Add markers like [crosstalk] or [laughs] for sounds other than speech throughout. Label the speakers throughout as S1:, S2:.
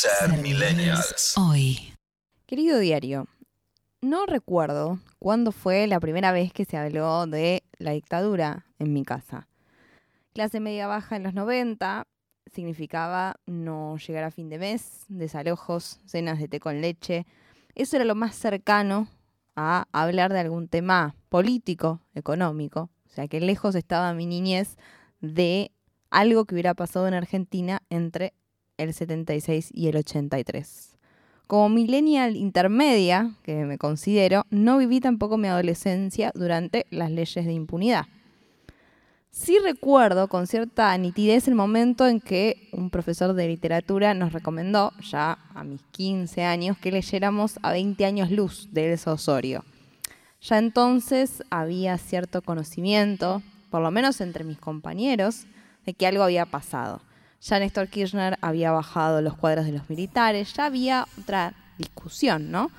S1: Ser Millennials.
S2: Hoy.
S3: Querido diario, no recuerdo cuándo fue la primera vez que se habló de la dictadura en mi casa. Clase media baja en los 90 significaba no llegar a fin de mes, desalojos, cenas de té con leche. Eso era lo más cercano a hablar de algún tema político, económico. O sea que lejos estaba mi niñez de algo que hubiera pasado en Argentina entre el 76 y el 83. Como millennial intermedia, que me considero, no viví tampoco mi adolescencia durante las leyes de impunidad. Sí recuerdo con cierta nitidez el momento en que un profesor de literatura nos recomendó, ya a mis 15 años, que leyéramos a 20 años luz de Elsa Osorio. Ya entonces había cierto conocimiento, por lo menos entre mis compañeros, de que algo había pasado. Ya Néstor Kirchner había bajado los cuadros de los militares, ya había otra discusión, ¿no?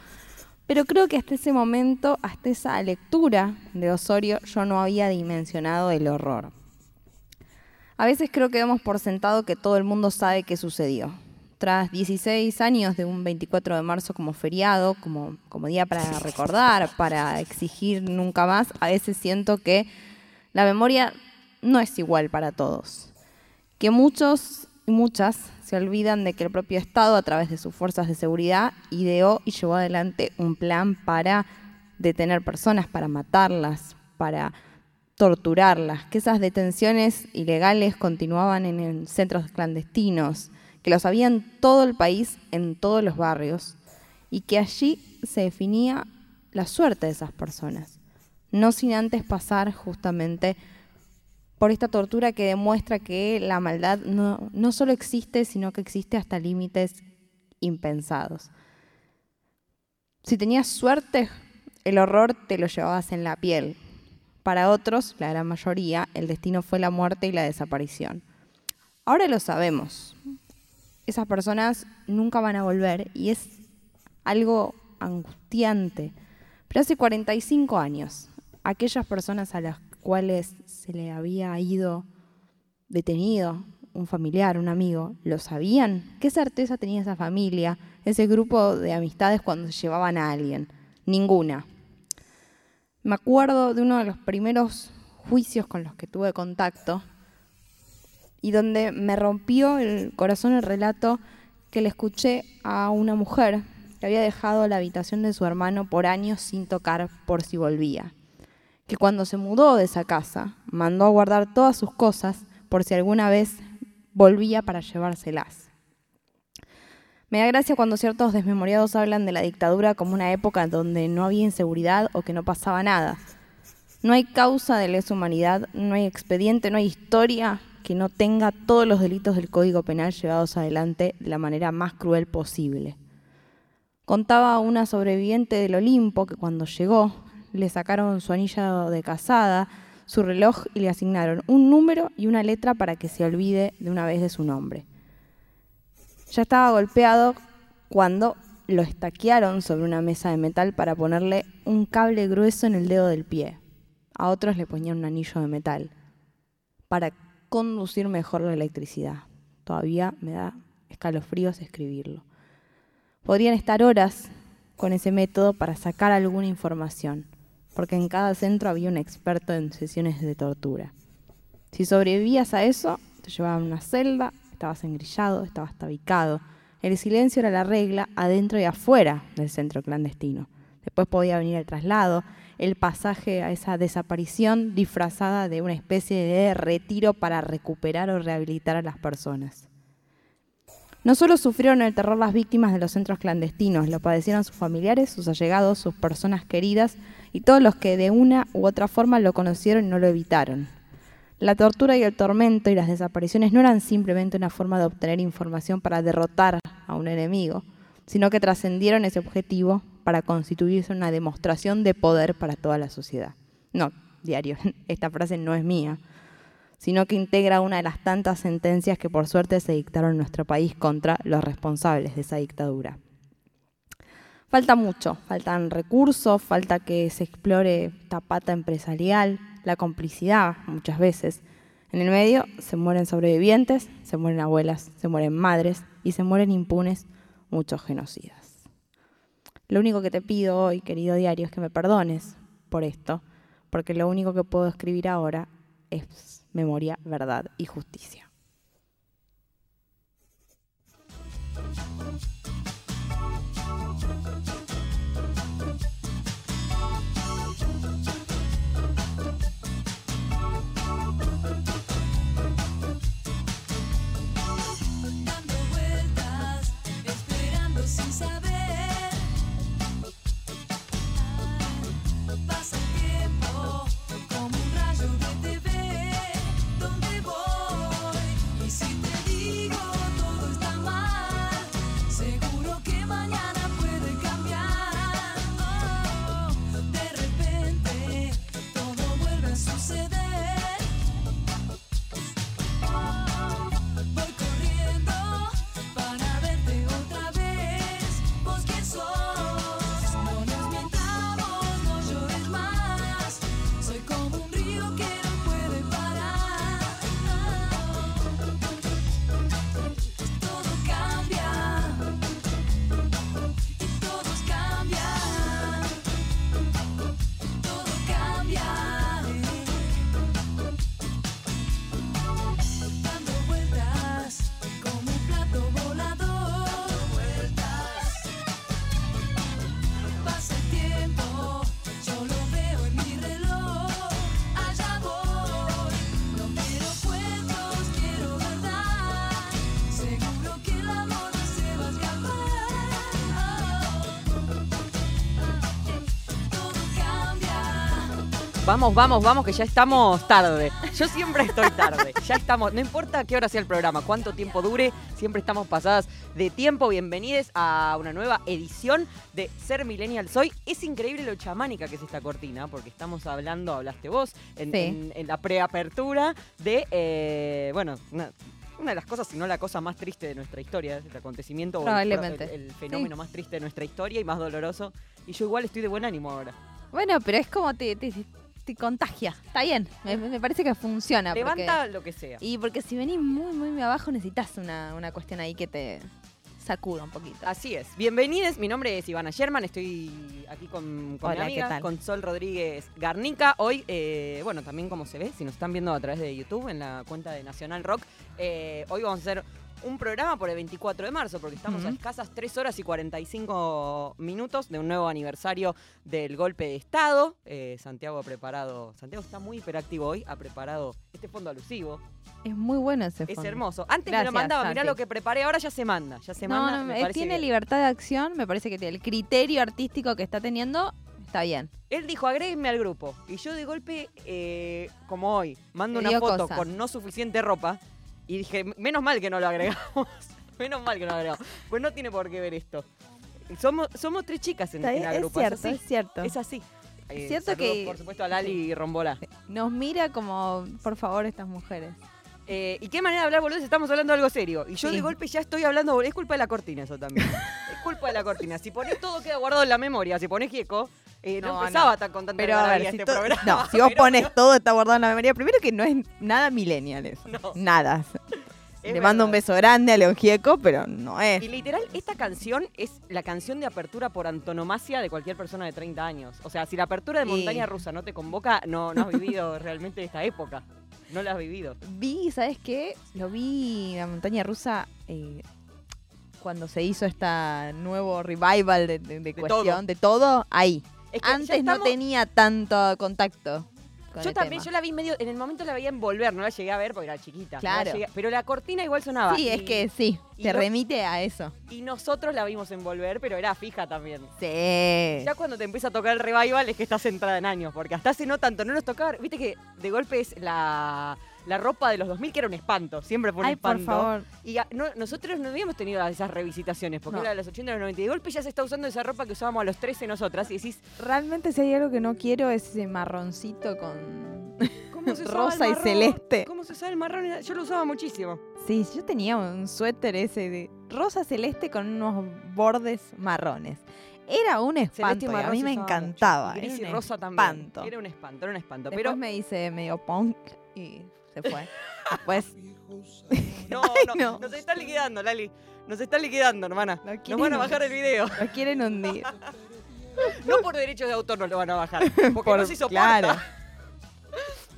S3: Pero creo que hasta ese momento, hasta esa lectura de Osorio, yo no había dimensionado el horror. A veces creo que damos por sentado que todo el mundo sabe qué sucedió. Tras 16 años de un 24 de marzo como feriado, como, como día para recordar, para exigir nunca más, a veces siento que la memoria no es igual para todos. Que muchos y muchas se olvidan de que el propio Estado, a través de sus fuerzas de seguridad, ideó y llevó adelante un plan para detener personas, para matarlas, para torturarlas, que esas detenciones ilegales continuaban en centros clandestinos, que los había en todo el país, en todos los barrios, y que allí se definía la suerte de esas personas, no sin antes pasar justamente por esta tortura que demuestra que la maldad no, no solo existe, sino que existe hasta límites impensados. Si tenías suerte, el horror te lo llevabas en la piel. Para otros, la gran mayoría, el destino fue la muerte y la desaparición. Ahora lo sabemos. Esas personas nunca van a volver y es algo angustiante. Pero hace 45 años, aquellas personas a las cuales se le había ido detenido un familiar, un amigo, ¿lo sabían? ¿Qué certeza tenía esa familia, ese grupo de amistades cuando se llevaban a alguien? Ninguna. Me acuerdo de uno de los primeros juicios con los que tuve contacto y donde me rompió el corazón el relato que le escuché a una mujer que había dejado la habitación de su hermano por años sin tocar por si volvía que cuando se mudó de esa casa, mandó a guardar todas sus cosas por si alguna vez volvía para llevárselas. Me da gracia cuando ciertos desmemoriados hablan de la dictadura como una época donde no había inseguridad o que no pasaba nada. No hay causa de lesa humanidad, no hay expediente, no hay historia que no tenga todos los delitos del Código Penal llevados adelante de la manera más cruel posible. Contaba una sobreviviente del Olimpo que cuando llegó le sacaron su anillo de casada, su reloj y le asignaron un número y una letra para que se olvide de una vez de su nombre. Ya estaba golpeado cuando lo estaquearon sobre una mesa de metal para ponerle un cable grueso en el dedo del pie. A otros le ponían un anillo de metal para conducir mejor la electricidad. Todavía me da escalofríos escribirlo. Podrían estar horas con ese método para sacar alguna información porque en cada centro había un experto en sesiones de tortura. Si sobrevivías a eso, te llevaban a una celda, estabas engrillado, estabas tabicado. El silencio era la regla adentro y afuera del centro clandestino. Después podía venir el traslado, el pasaje a esa desaparición disfrazada de una especie de retiro para recuperar o rehabilitar a las personas. No solo sufrieron el terror las víctimas de los centros clandestinos, lo padecieron sus familiares, sus allegados, sus personas queridas y todos los que de una u otra forma lo conocieron no lo evitaron. La tortura y el tormento y las desapariciones no eran simplemente una forma de obtener información para derrotar a un enemigo, sino que trascendieron ese objetivo para constituirse una demostración de poder para toda la sociedad. No, diario, [laughs] esta frase no es mía, sino que integra una de las tantas sentencias que por suerte se dictaron en nuestro país contra los responsables de esa dictadura. Falta mucho, faltan recursos, falta que se explore esta pata empresarial, la complicidad muchas veces, En el medio se mueren sobrevivientes, se mueren abuelas, se mueren madres y se mueren impunes muchos genocidas. Lo único que te pido hoy, querido diario, es que me perdones por esto, porque lo único que puedo escribir ahora es memoria, verdad y justicia.
S1: Vamos, vamos, vamos, que ya estamos tarde. Yo siempre estoy tarde. Ya estamos, no importa qué hora sea el programa, cuánto tiempo dure, siempre estamos pasadas de tiempo. Bienvenidos a una nueva edición de Ser Millennial Soy. Es increíble lo chamánica que es esta cortina, porque estamos hablando, hablaste vos, en, la preapertura de, eh, bueno, una, de las cosas, si no la cosa más triste de nuestra historia, este acontecimiento,
S3: Probablemente.
S1: el, fenómeno más triste de nuestra historia y más doloroso. Y yo igual estoy de buen ánimo ahora.
S3: Bueno, pero es como te, te, contagia. Está bien, me, parece que funciona.
S1: Levanta lo que sea.
S3: Y porque si venís muy, muy abajo necesitas una, una cuestión ahí que te sacuda un poquito.
S1: Así es. Bienvenidos, mi nombre es Ivana Sherman, estoy aquí con, con mi amiga, con Sol Rodríguez Garnica. Hoy, eh, bueno, también como se ve, si nos están viendo a través de YouTube en la cuenta de Nacional Rock, eh, hoy vamos a hacer un programa por el 24 de marzo, porque estamos a escasas 3 horas y 45 minutos de un nuevo aniversario del golpe de Estado. Eh, Santiago ha preparado, Santiago está muy hiperactivo hoy, ha preparado este fondo alusivo.
S3: Es muy bueno ese fondo.
S1: Es hermoso. Antes me lo mandaba, mirá lo que preparé, ahora ya se manda, ya se manda.
S3: No, él tiene libertad de acción, me parece que el criterio artístico que está teniendo está bien.
S1: Él dijo, agréguenme al grupo. Y yo de golpe, eh, como hoy, mando una foto con no suficiente ropa y dije, menos mal que no lo agregamos. [laughs] menos mal que no lo agregamos. Pues no tiene por qué ver esto. Somos, somos tres chicas en, en la
S3: es Cierto, es, cierto.
S1: Es así.
S3: Es cierto que.
S1: Por supuesto, a Lali y Rombola.
S3: Nos mira como, por favor, estas mujeres.
S1: Eh, ¿Y qué manera de hablar, boludo? Estamos hablando de algo serio. Y yo de golpe ya estoy hablando, es culpa de la cortina eso también. [laughs] es culpa de la cortina. Si pones todo queda guardado en la memoria, si pones Gieco, eh, no, empezaba tan con tanta
S3: pero, este programa. No, si [laughs] vos pones todo está guardado en la memoria, primero que no es nada millennial eso. Nada. [laughs] Le mando un beso grande a León Gieco, pero no es.
S1: Y literal, esta canción es la canción de apertura por antonomasia de cualquier persona de 30 años. O sea, si la apertura de Montaña Rusa no te convoca, no, no has vivido [laughs] realmente esta época. No la has vivido.
S3: Vi, ¿sabes qué? Lo vi la Montaña Rusa eh, cuando se hizo esta nuevo revival de, cuestión, de todo, ahí. Antes no tenía tanto contacto.
S1: yo también, yo la vi medio, en el momento la veía envolver, no la llegué a ver porque era chiquita.
S3: Claro.
S1: pero la cortina igual sonaba.
S3: Sí, es que sí, te remite a eso.
S1: Y nosotros la vimos envolver, pero era fija también.
S3: Sí.
S1: Ya cuando te empieza a tocar el revival es que estás centrada en años, porque hasta hace no tanto, no nos tocaba, viste que de golpe es la la ropa de los 2000 que era un espanto, siempre fue un espanto.
S3: por favor.
S1: Y nosotros no habíamos tenido esas revisitaciones, porque era de los 80 y los 90. Y de golpe ya se está usando esa ropa que usábamos a los 13 nosotras y decís...
S3: Realmente si hay algo que no quiero es ese marroncito con [laughs] rosa y celeste.
S1: ¿Cómo se usa el marrón? Yo lo usaba muchísimo.
S3: Sí, yo tenía un suéter ese de rosa celeste con unos bordes marrones. Era un espanto, a mí me encantaba.
S1: Y rosa también. Era un espanto, era un espanto.
S3: Después me hice medio punk y se fue. [laughs] Pues. [laughs]
S1: No, no, nos está liquidando, Lali. Nos está liquidando, hermana. Nos van a bajar el video. [laughs]
S3: Nos quieren hundir.
S1: No por derechos de autor nos lo van a bajar. Porque no se soporta. Claro.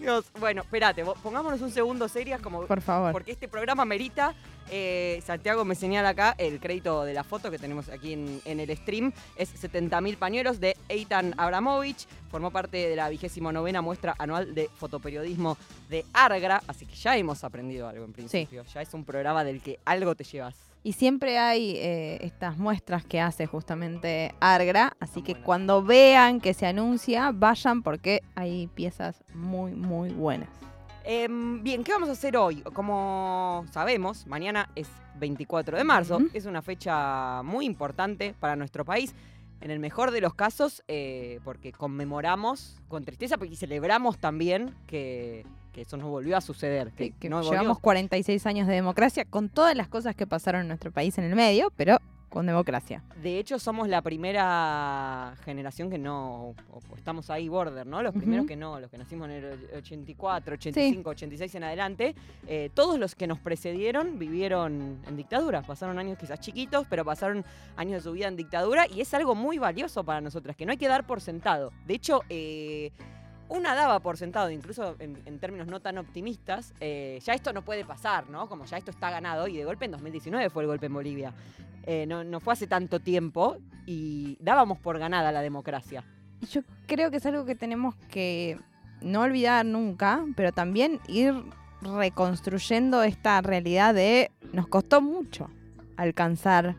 S1: Dios, bueno, espérate, pongámonos un segundo serias como.
S3: Por favor.
S1: Porque este programa merita. Eh, Santiago me señala acá el crédito de la foto que tenemos aquí en, el stream. Es 70.000 pañuelos de Eitan Abramovich. Formó parte de la vigésima novena muestra anual de fotoperiodismo de Argra. Así que ya hemos aprendido algo en principio. Ya es un programa del que algo te llevas.
S3: Y siempre hay eh, estas muestras que hace justamente Argra, así que cuando vean que se anuncia, vayan porque hay piezas muy, muy buenas.
S1: Em, bien, ¿qué vamos a hacer hoy? Como sabemos, mañana es 24 de marzo, es una fecha muy importante para nuestro país. En el mejor de los casos, eh, porque conmemoramos con tristeza y celebramos también que que eso no volvió a suceder. Que,
S3: llevamos 46 años de democracia con todas las cosas que pasaron en nuestro país en el medio, pero con democracia.
S1: De hecho, somos la primera generación que no, estamos ahí border, ¿no? Los primeros que no, los que nacimos en el 84, 85, 86 en adelante. Eh, todos los que nos precedieron vivieron en dictadura. Pasaron años quizás chiquitos, pero pasaron años de su vida en dictadura y es algo muy valioso para nosotras, que no hay que dar por sentado. De hecho, eh, una daba por sentado, incluso en, términos no tan optimistas, eh, ya esto no puede pasar, ¿no? Como ya esto está ganado y de golpe en 2019 fue el golpe en Bolivia. Eh, no, fue hace tanto tiempo y dábamos por ganada la democracia.
S3: Yo creo que es algo que tenemos que no olvidar nunca, pero también ir reconstruyendo esta realidad de nos costó mucho alcanzar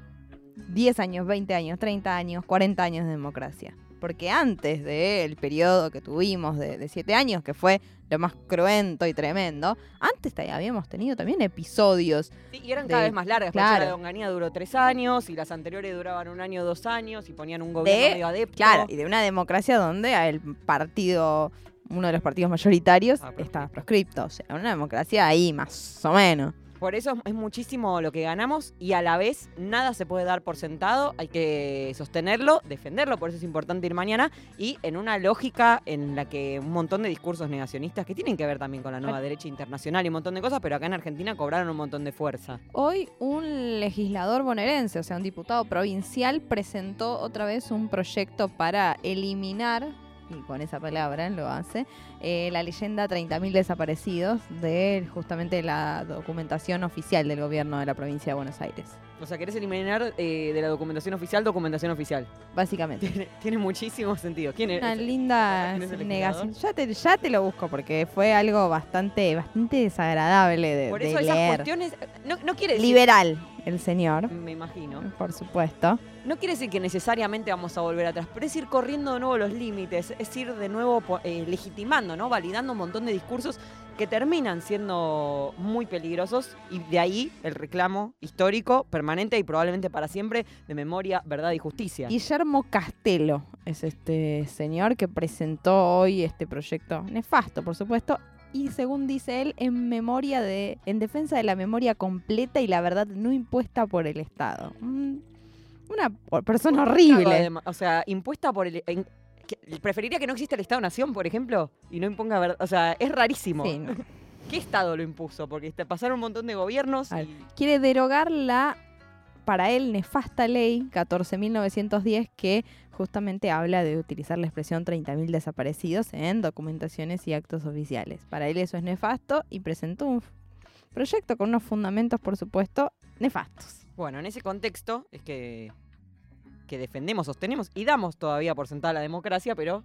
S3: 10 años, 20 años, 30 años, 40 años de democracia porque antes del periodo que tuvimos de, siete años, que fue lo más cruento y tremendo, antes habíamos tenido también episodios.
S1: Sí, y eran cada vez más largas. Claro. La de Onganía duró tres años y las anteriores duraban un año, dos años y ponían un gobierno medio adepto.
S3: Claro, y de una democracia donde el partido, uno de los partidos mayoritarios, ah, está proscripto. O sea, una democracia ahí más o menos.
S1: Por eso es muchísimo lo que ganamos y a la vez nada se puede dar por sentado, hay que sostenerlo, defenderlo, por eso es importante ir mañana y en una lógica en la que un montón de discursos negacionistas que tienen que ver también con la nueva derecha internacional y un montón de cosas, pero acá en Argentina cobraron un montón de fuerza.
S3: Hoy un legislador bonaerense, o sea, un diputado provincial, presentó otra vez un proyecto para eliminar y con esa palabra lo hace, eh, la leyenda 30.000 desaparecidos de justamente la documentación oficial del gobierno de la provincia de Buenos Aires.
S1: O sea, querés eliminar eh, de la documentación oficial documentación oficial.
S3: Básicamente.
S1: Tiene, muchísimo sentido. ¿Quién es?
S3: Una linda [laughs] negación. Ya te, ya te lo busco porque fue algo bastante, bastante desagradable de,
S1: Por eso esas cuestiones. No, no quiere decir.
S3: Liberal el señor.
S1: Me imagino.
S3: Por supuesto.
S1: No quiere decir que necesariamente vamos a volver atrás, pero es ir corriendo de nuevo los límites, es ir de nuevo eh, legitimando, ¿no? Validando un montón de discursos que terminan siendo muy peligrosos y de ahí el reclamo histórico, permanente y probablemente para siempre de memoria, verdad y justicia.
S3: Guillermo Castelo es este señor que presentó hoy este proyecto nefasto, por supuesto, y según dice él, en memoria de, en defensa de la memoria completa y la verdad no impuesta por el Estado. Mm, una persona horrible.
S1: o sea, impuesta por el... preferiría que no exista el Estado-Nación, por ejemplo, y no imponga verdad. O sea, es rarísimo. [laughs] ¿Qué Estado lo impuso? Porque pasaron un montón de gobiernos.
S3: Quiere derogar la, para él, nefasta ley 14.910 que justamente habla de utilizar la expresión 30.000 desaparecidos en documentaciones y actos oficiales. Para él eso es nefasto y presentó un proyecto con unos fundamentos, por supuesto, nefastos.
S1: Bueno, en ese contexto es que, defendemos, sostenemos y damos todavía por sentada la democracia, pero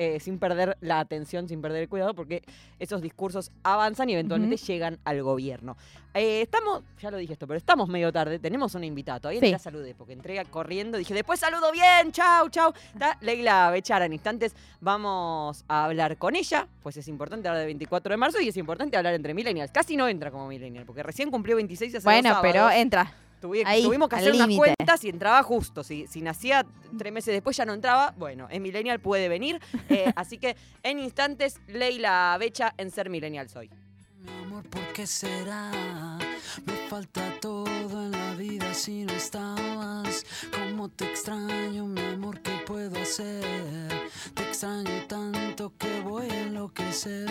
S1: eh, sin perder la atención, sin perder el cuidado, porque esos discursos avanzan y eventualmente llegan al gobierno. Eh, estamos, ya lo dije esto, pero estamos medio tarde, tenemos una invitada, todavía sí. la saludé, porque entré corriendo, dije, después saludo bien, chau, chau. Está Leila Bechara, en instantes vamos a hablar con ella, pues es importante hablar de 24 de marzo y es importante hablar entre millennials. Casi no entra como millennial, porque recién cumplió 26 hace
S3: Bueno, pero entra
S1: tuvimos que hacer unas cuentas y entraba justo. Si, si, nacía tres meses después ya no entraba, bueno, en Millennial puede venir. [laughs] Eh, así que en instantes, Leila Becha en Ser Millennial Soy.
S2: Mi amor, ¿por qué será? Me falta todo en la vida si no estabas. ¿Cómo te extraño, mi amor? ¿Qué puedo hacer? Te extraño tanto que voy a enloquecer.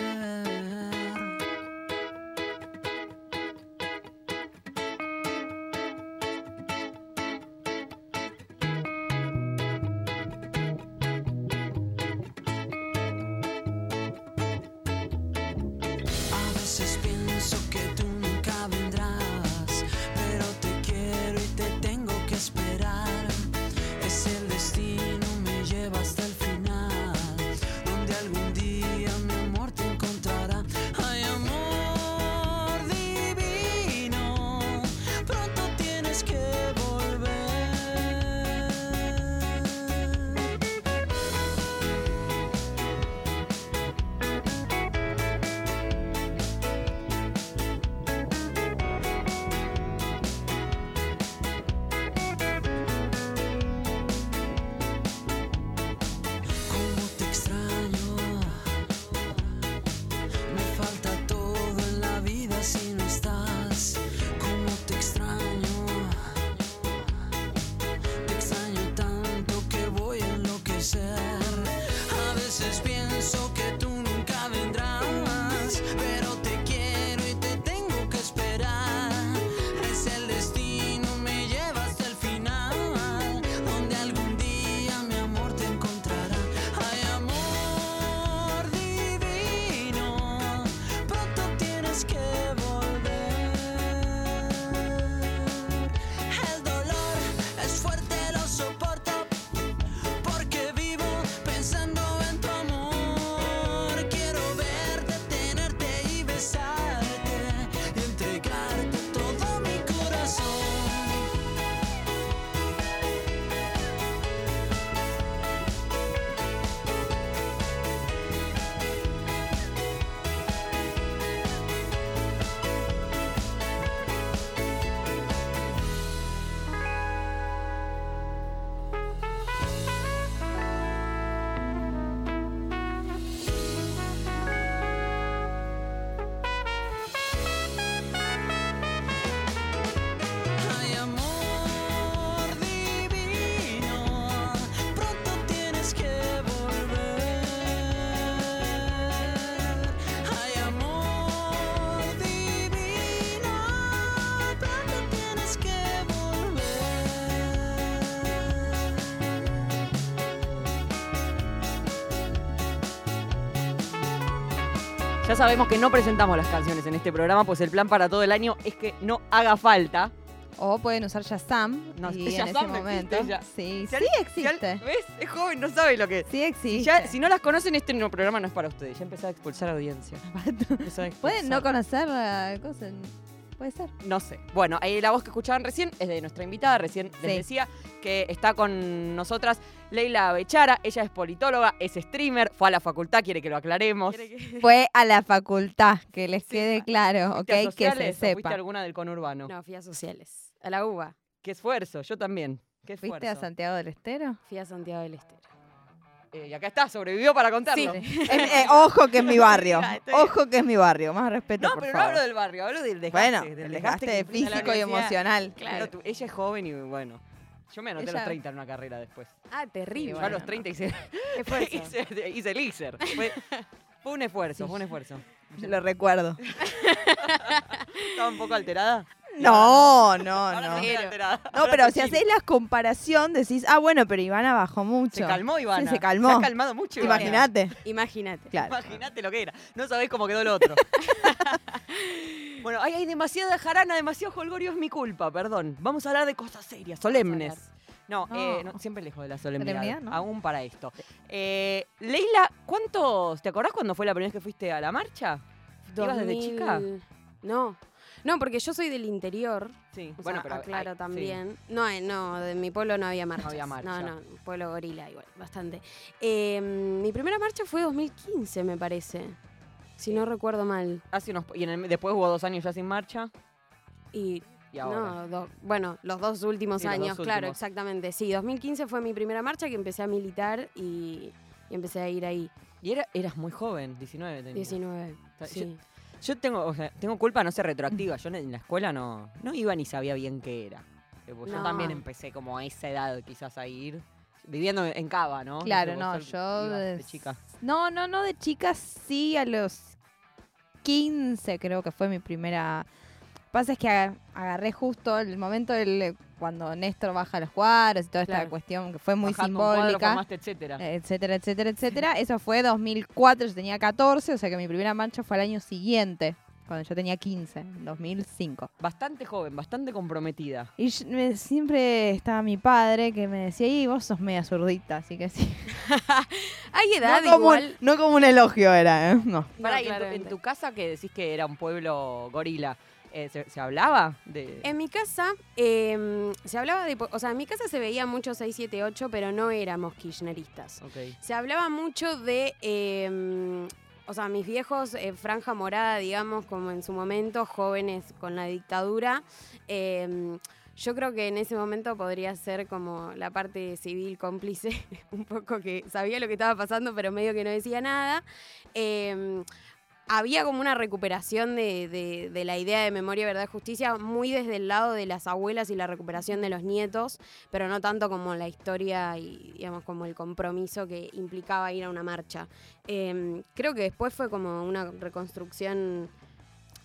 S1: Ya sabemos que no presentamos las canciones en este programa, pues el plan para todo el año es que no haga falta.
S3: O pueden usar Shazam no, y en ese momento. Sí, sí existe.
S1: ¿Ves? Es joven, no sabe lo que
S3: Sí existe.
S1: Si, no las conocen, este no programa no es para ustedes. Ya empezó a expulsar audiencia. [laughs]
S3: Pueden no conocer la cosa. Puede ser.
S1: No sé. Bueno, ahí la voz que escuchaban recién es de nuestra invitada. Recién les decía que está con nosotras Leila Bechara. Ella es politóloga, es streamer, fue a la facultad, quiere que lo aclaremos.
S3: Fue a la facultad, que les quede claro, ¿ok? que se sepa.
S1: ¿Fuiste alguna del conurbano?
S4: No, fui a sociales. A la UBA.
S1: Qué esfuerzo, yo también. ¿Qué
S3: ¿Fuiste a Santiago del Estero?
S4: Fui a Santiago del Estero.
S1: Eh, y acá está, sobrevivió para contarlo. Sí. [laughs]
S3: Eh, ojo que es mi barrio. [laughs] ojo que es mi barrio. Más respeto,
S1: No, pero no hablo del barrio, hablo del desgaste. Bueno, del
S3: desgaste, físico y emocional.
S1: Claro. ella es joven y bueno. Yo me anoté a los 30 en una carrera después.
S4: Ah, terrible.
S1: Yo a los 30 hice, [laughs] hice, hice el. Fue, fue, un esfuerzo, fue un esfuerzo.
S3: Lo recuerdo.
S1: ¿Estaba un poco alterada? [laughs]
S3: No, no, no. No, pero si hacéis la comparación, decís, ah, bueno, pero Ivana bajó mucho.
S1: Se calmó Ivana.
S3: Sí, se calmó. Se
S1: ha calmado mucho
S3: Imagínate.
S4: Imagínate.
S1: Imagínate lo que era. No sabés cómo quedó el otro. [laughs] bueno, hay, hay demasiada jarana, demasiado holgorio, es mi culpa, perdón. Vamos a hablar de cosas serias, solemnes. No, eh, siempre lejos de la solemnidad, aún para esto. Eh, Leila, ¿cuántos, te acordás cuando fue la primera vez que fuiste a la marcha? ¿Ibas desde chica?
S4: No, no, porque yo soy del interior.
S1: Sí, bueno, pero
S4: claro también. No, eh, no, de mi pueblo no había marcha. No había marcha. No, no, pueblo gorila igual, bastante. Em, mi primera marcha fue 2015, me parece. Si no recuerdo mal.
S1: Hace unos, y después hubo dos años ya sin marcha.
S4: Y No, bueno, los dos últimos años, claro, exactamente. Sí, 2015 fue mi primera marcha que empecé a militar y, empecé a ir ahí.
S1: Y era, eras muy joven, 19 tenías.
S4: 19, sí.
S1: Yo tengo, o sea, tengo culpa no ser retroactiva. Yo en la escuela no, no iba ni sabía bien qué era. Yo también empecé como a esa edad quizás a ir. Viviendo en Cava, ¿no?
S3: Claro, no, yo de, chica. No, no, no, de chica sí, a los 15 creo que fue mi primera... Pasa es que agarré justo el momento del cuando Néstor baja los cuadros y toda esta cuestión que fue muy simbólica.
S1: etcétera.
S3: Etcétera, etcétera, etcétera. Eso fue 2004, yo tenía 14, o sea que mi primera marcha fue al año siguiente, cuando yo tenía 15, 2005.
S1: Bastante joven, bastante comprometida.
S3: Y siempre estaba mi padre que me decía, y vos sos media zurdita, así que sí. [laughs]
S4: Hay edad
S3: no igual. Como un, no como un elogio era, ¿eh? No.
S1: en, tu, casa que decís que era un pueblo gorila, eh, ¿se, hablaba de...?
S4: En mi casa, em, se hablaba de... O sea, en mi casa se veía mucho 678, pero no éramos kirchneristas. Se hablaba mucho de... Em, o sea, mis viejos, eh, franja morada, digamos, como en su momento, jóvenes con la dictadura. Em, yo creo que en ese momento podría ser como la parte civil cómplice, [laughs] un poco que sabía lo que estaba pasando, pero medio que no decía nada había como una recuperación de, la idea de memoria, verdad y justicia, muy desde el lado de las abuelas y la recuperación de los nietos, pero no tanto como la historia y, digamos, como el compromiso que implicaba ir a una marcha. Em, creo que después fue como una reconstrucción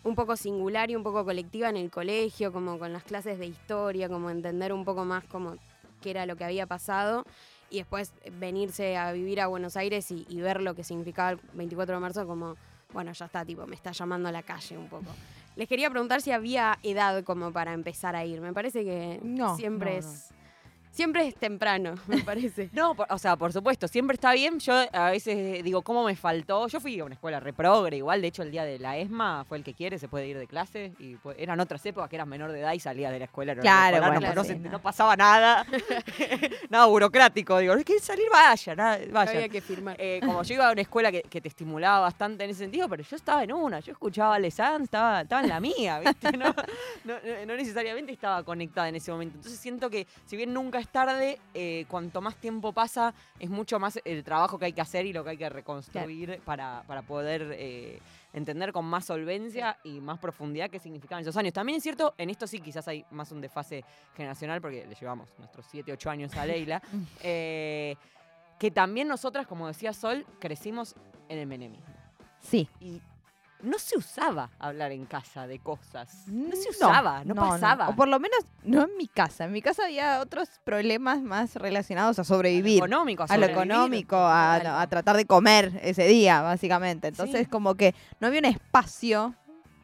S4: un poco singular y un poco colectiva en el colegio, como con las clases de historia, como entender un poco más como qué era lo que había pasado y después venirse a vivir a Buenos Aires y, y ver lo que significaba el 24 de marzo como bueno, ya está, tipo, me está llamando a la calle un poco. Les quería preguntar si había edad como para empezar a ir. Me parece que siempre es siempre es temprano, [laughs] me parece.
S1: no, o sea, por supuesto, siempre está bien. Yo a veces digo, ¿cómo me faltó? Yo fui a una escuela reprogre, igual, de hecho, el día de la ESMA fue el que quiere, se puede ir de clase. Y eran otras épocas que eras menor de edad y salías de la escuela.
S3: Claro,
S1: no, pasaba nada. [laughs] nada burocrático. Digo, es que salir, vaya, nada, vaya.
S4: Había que firmar.
S1: Eh, como yo iba a una escuela que, te estimulaba bastante en ese sentido, pero yo estaba en una. Yo escuchaba a Lesanz, estaba, estaba en la mía, ¿viste? [laughs] No, no necesariamente estaba conectada en ese momento. Entonces siento que, si bien nunca es tarde, eh, cuanto más tiempo pasa, es mucho más el trabajo que hay que hacer y lo que hay que reconstruir para, poder eh, entender con más solvencia y más profundidad qué significaban esos años. También es cierto, en esto sí quizás hay más un desfase generacional, porque le llevamos nuestros 7, 8 años a Leila, [laughs] eh, que también nosotras, como decía Sol, crecimos en el menemismo.
S3: Sí.
S1: Y no se usaba hablar en casa de cosas. No se usaba, no, pasaba.
S3: O por lo menos no en mi casa. En mi casa había otros problemas más relacionados a sobrevivir.
S1: A lo económico,
S3: a, lo económico, a, tratar de comer ese día, básicamente. Entonces, como que no había un espacio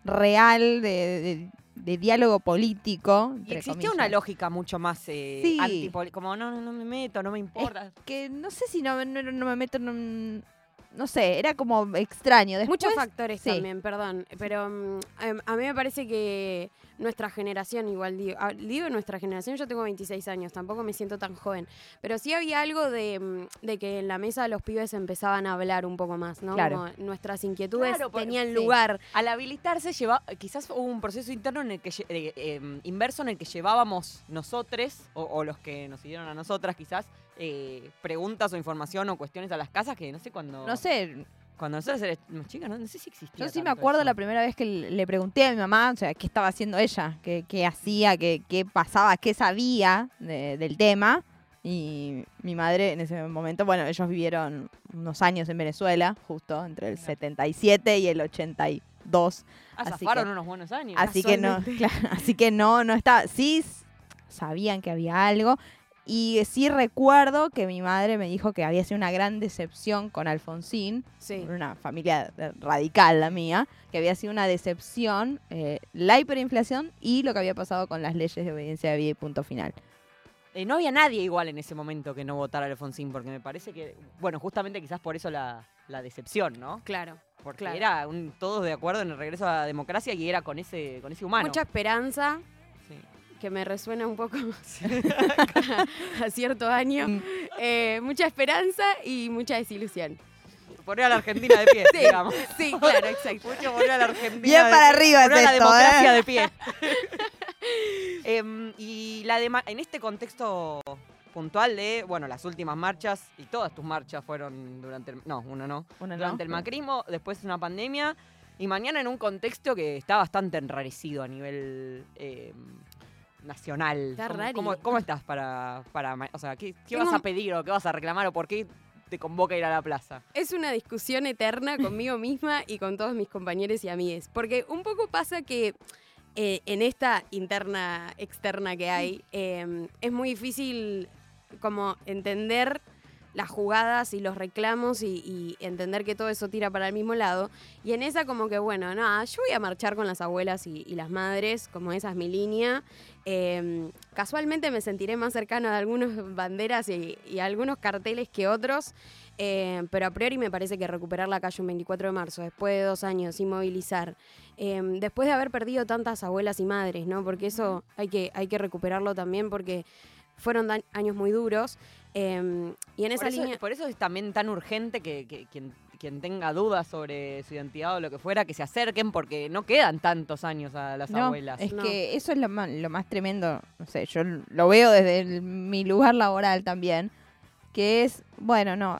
S3: real de, diálogo político.
S1: Y existía una lógica mucho más eh, como no, no, me meto, no me importa.
S3: que no sé si no, no, me meto, no, no sé, era como extraño.
S4: Muchos factores también, perdón. Pero mm, em, a mí me parece que nuestra generación, igual digo, ah, digo nuestra generación, yo tengo 26 años, tampoco me siento tan joven. Pero sí había algo de, mm, que en la mesa los pibes empezaban a hablar un poco más, ¿no? Como nuestras inquietudes tenían lugar.
S1: Al habilitarse, lleva, quizás hubo un proceso interno en el que eh, em, inverso en el que llevábamos nosotros, o, o los que nos siguieron a nosotras quizás, eh, preguntas o información o cuestiones a las casas que no sé cuándo.
S3: No sé.
S1: Cuando nosotros éramos chicas, no, sé si existía.
S3: Yo sí me acuerdo la primera vez que le pregunté a mi mamá, o sea, qué estaba haciendo ella, qué, qué hacía, qué, qué, pasaba, qué sabía del tema. Y mi madre en ese momento, bueno, ellos vivieron unos años en Venezuela, justo entre el 77 y el 82.
S1: Ah, así fueron unos buenos años.
S3: Así que no, [laughs] así que no, no estaba. Sí sabían que había algo y sí recuerdo que mi madre me dijo que había sido una gran decepción con Alfonsín, una familia radical la mía, que había sido una decepción eh, la hiperinflación y lo que había pasado con las leyes de obediencia de vida y punto final.
S1: Eh, no había nadie igual en ese momento que no votara a Alfonsín, porque me parece que, bueno, justamente quizás por eso la, decepción, ¿no?
S4: Claro.
S1: Porque era un, todos de acuerdo en el regreso a la democracia y era con ese, con ese humano.
S4: Mucha esperanza, que me resuena un poco [laughs] a, cierto año. Mm. Eh, mucha esperanza y mucha desilusión.
S1: Poner a la Argentina de pie, [laughs]
S4: sí,
S1: digamos.
S4: Sí, claro, exacto.
S1: Mucho poner a la Argentina.
S3: Bien para arriba es
S1: esto,
S3: la
S1: democracia ¿eh? de pie. [laughs] Em, y la en este contexto puntual de, bueno, las últimas marchas, y todas tus marchas fueron durante el, no, uno no, durante el macrismo, después una pandemia, y mañana en un contexto que está bastante enrarecido a nivel em, nacional. ¿Cómo, estás para, para o sea, qué, vas a pedir o qué vas a reclamar o por qué te convoca a ir a la plaza?
S4: Es una discusión eterna conmigo [laughs] misma y con todos mis compañeros y amigues, porque un poco pasa que eh, en esta interna externa que hay em, es muy difícil como entender las jugadas y los reclamos y, entender que todo eso tira para el mismo lado. Y en esa como que, bueno, nada, yo voy a marchar con las abuelas y, las madres, como esa es mi línea. Em, casualmente me sentiré más cercano a algunas banderas y, algunos carteles que otros, em, pero a priori me parece que recuperar la calle un 24 de marzo, después de dos años sin movilizar, em, después de haber perdido tantas abuelas y madres, ¿no? Porque eso hay que, hay que recuperarlo también porque fueron años muy duros. Em, y en esa
S1: por
S4: eso, línea.
S1: Por eso es también tan urgente que, quien, quien, tenga dudas sobre su identidad o lo que fuera, que se acerquen, porque no quedan tantos años a las abuelas.
S3: Es que eso es lo más, lo más tremendo. No sé, yo lo veo desde mi lugar laboral también. Que es, bueno, no,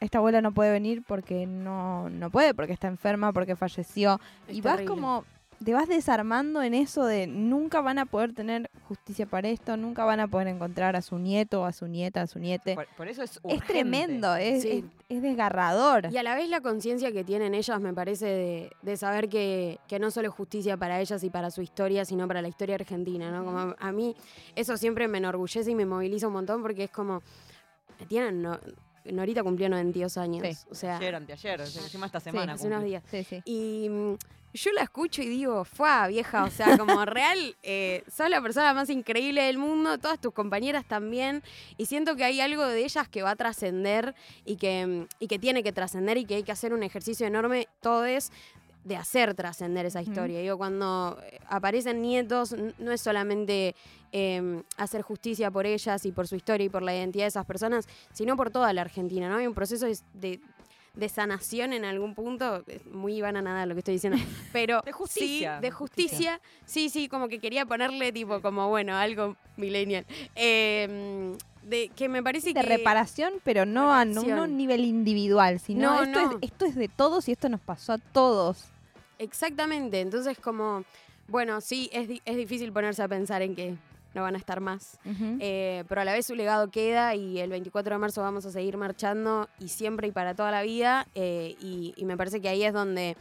S3: esta abuela no puede venir porque no, no puede, porque está enferma, porque falleció. y vas como te vas desarmando en eso de nunca van a poder tener justicia para esto, nunca van a poder encontrar a su nieto, a su nieta, a su niete.
S1: Por, eso es
S3: Es tremendo, es, desgarrador.
S4: Y a la vez la conciencia que tienen ellas me parece de, saber que, no solo es justicia para ellas y para su historia, sino para la historia argentina, ¿no? Como a, mí eso siempre me enorgullece y me moviliza un montón porque es como, tienen... No, Norita cumplió 92 años. O sea,
S1: ayer, anteayer, encima esta semana.
S4: hace unos días. Y mm, yo la escucho y digo, fue vieja, o sea, como [laughs] real, eh, sos la persona más increíble del mundo, todas tus compañeras también, y siento que hay algo de ellas que va a trascender y que, y que tiene que trascender y que hay que hacer un ejercicio enorme, todos, de hacer trascender esa historia. Digo, cuando eh, aparecen nietos, no es solamente em, hacer justicia por ellas y por su historia y por la identidad de esas personas, sino por toda la Argentina, ¿no? Hay un proceso de, de sanación en algún punto, muy van a nada lo que estoy diciendo, [laughs] pero
S1: de justicia.
S4: Sí, de justicia, sí, sí, como que quería ponerle tipo como, bueno, algo millennial. Em, de que me parece
S3: de
S4: que...
S3: reparación, pero no a un nivel individual, sino esto, Es, esto es de todos y esto nos pasó a todos.
S4: Exactamente, entonces como, bueno, sí, es, es difícil ponerse a pensar en que no van a estar más. Eh, pero a la vez su legado queda y el 24 de marzo vamos a seguir marchando y siempre y para toda la vida. Eh, y, me parece que ahí es donde